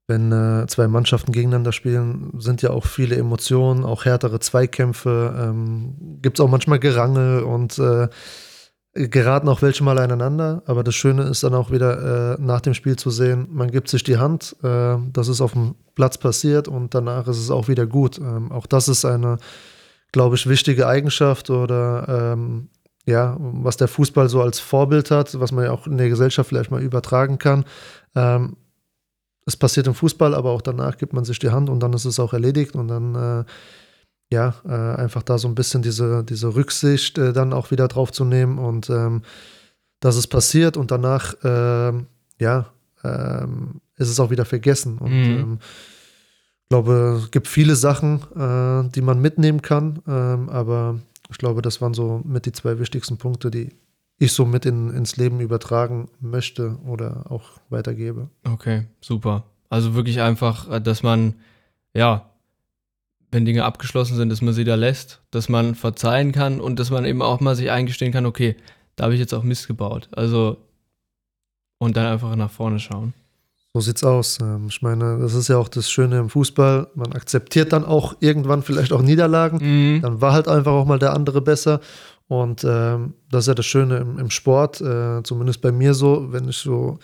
Speaker 3: wenn äh, zwei Mannschaften gegeneinander spielen, sind ja auch viele Emotionen, auch härtere Zweikämpfe, ähm, gibt es auch manchmal Gerangel und äh, geraten auch welche mal aneinander. Aber das Schöne ist dann auch wieder äh, nach dem Spiel zu sehen, man gibt sich die Hand, äh, das ist auf dem Platz passiert und danach ist es auch wieder gut. Ähm, auch das ist eine, glaube ich, wichtige Eigenschaft oder ähm, ja, was der Fußball so als Vorbild hat, was man ja auch in der Gesellschaft vielleicht mal übertragen kann. Ähm, es passiert im Fußball, aber auch danach gibt man sich die Hand und dann ist es auch erledigt und dann äh, ja, äh, einfach da so ein bisschen diese, diese Rücksicht äh, dann auch wieder drauf zu nehmen und ähm, dass es passiert und danach ähm, ja, ähm, ist es auch wieder vergessen. Und mhm. Ich glaube, es gibt viele Sachen, äh, die man mitnehmen kann, ähm, aber ich glaube, das waren so mit die zwei wichtigsten Punkte, die ich so mit in, ins Leben übertragen möchte oder auch weitergebe.
Speaker 1: Okay, super. Also wirklich einfach, äh, dass man, ja, wenn Dinge abgeschlossen sind, dass man sie da lässt, dass man verzeihen kann und dass man eben auch mal sich eingestehen kann, okay, da habe ich jetzt auch Mist gebaut. Also, und dann einfach nach vorne schauen.
Speaker 3: So sieht's aus. Ähm, ich meine, das ist ja auch das Schöne im Fußball. Man akzeptiert dann auch irgendwann vielleicht auch Niederlagen. Mhm. Dann war halt einfach auch mal der andere besser. Und ähm, das ist ja das Schöne im, im Sport, äh, zumindest bei mir so, wenn ich so,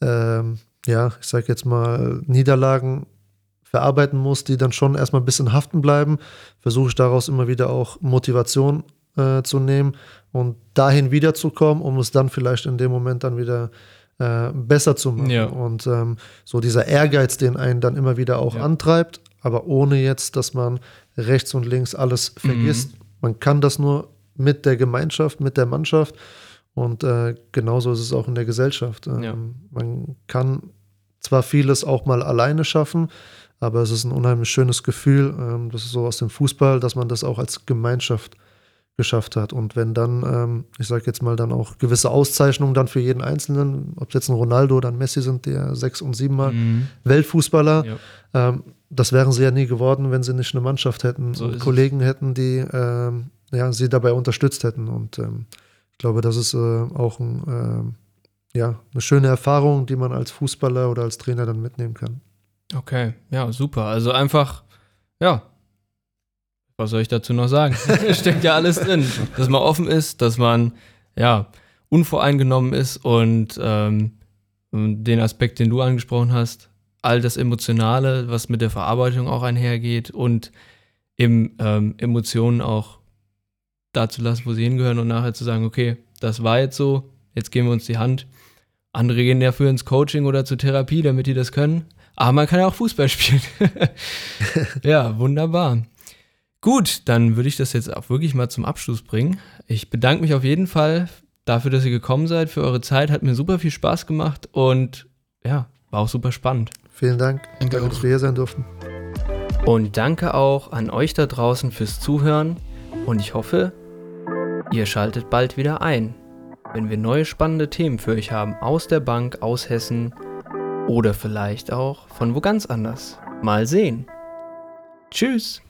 Speaker 3: ähm, ja, ich sag jetzt mal, Niederlagen verarbeiten muss, die dann schon erstmal ein bisschen haften bleiben, versuche ich daraus immer wieder auch Motivation äh, zu nehmen und dahin wiederzukommen, um es dann vielleicht in dem Moment dann wieder äh, besser zu machen. Ja. Und ähm, so dieser Ehrgeiz, den einen dann immer wieder auch ja. antreibt, aber ohne jetzt, dass man rechts und links alles vergisst. Mhm. Man kann das nur mit der Gemeinschaft, mit der Mannschaft. Und äh, genauso ist es auch in der Gesellschaft. Ähm, ja. Man kann zwar vieles auch mal alleine schaffen, aber es ist ein unheimlich schönes Gefühl. Ähm, das ist so aus dem Fußball, dass man das auch als Gemeinschaft geschafft hat. Und wenn dann, ähm, ich sage jetzt mal, dann auch gewisse Auszeichnungen dann für jeden Einzelnen, ob es jetzt ein Ronaldo oder ein Messi sind, der sechs- und siebenmal mhm. Weltfußballer, ja. ähm, das wären sie ja nie geworden, wenn sie nicht eine Mannschaft hätten so und Kollegen es. hätten, die ähm, ja, sie dabei unterstützt hätten. Und ähm, ich glaube, das ist äh, auch ein, äh, ja, eine schöne Erfahrung, die man als Fußballer oder als Trainer dann mitnehmen kann.
Speaker 1: Okay, ja, super. Also einfach, ja, was soll ich dazu noch sagen? Steckt ja alles drin. Dass man offen ist, dass man, ja, unvoreingenommen ist und ähm, den Aspekt, den du angesprochen hast, all das Emotionale, was mit der Verarbeitung auch einhergeht und im ähm, Emotionen auch dazu lassen, wo sie hingehören und nachher zu sagen, okay, das war jetzt so, jetzt geben wir uns die Hand. Andere gehen dafür ins Coaching oder zur Therapie, damit die das können. Aber man kann ja auch Fußball spielen. ja, wunderbar. Gut, dann würde ich das jetzt auch wirklich mal zum Abschluss bringen. Ich bedanke mich auf jeden Fall dafür, dass ihr gekommen seid, für eure Zeit. Hat mir super viel Spaß gemacht und ja, war auch super spannend.
Speaker 3: Vielen Dank. Danke, dass wir hier sein durften.
Speaker 1: Und danke auch an euch da draußen fürs Zuhören. Und ich hoffe, ihr schaltet bald wieder ein, wenn wir neue spannende Themen für euch haben aus der Bank, aus Hessen oder vielleicht auch von wo ganz anders. Mal sehen. Tschüss.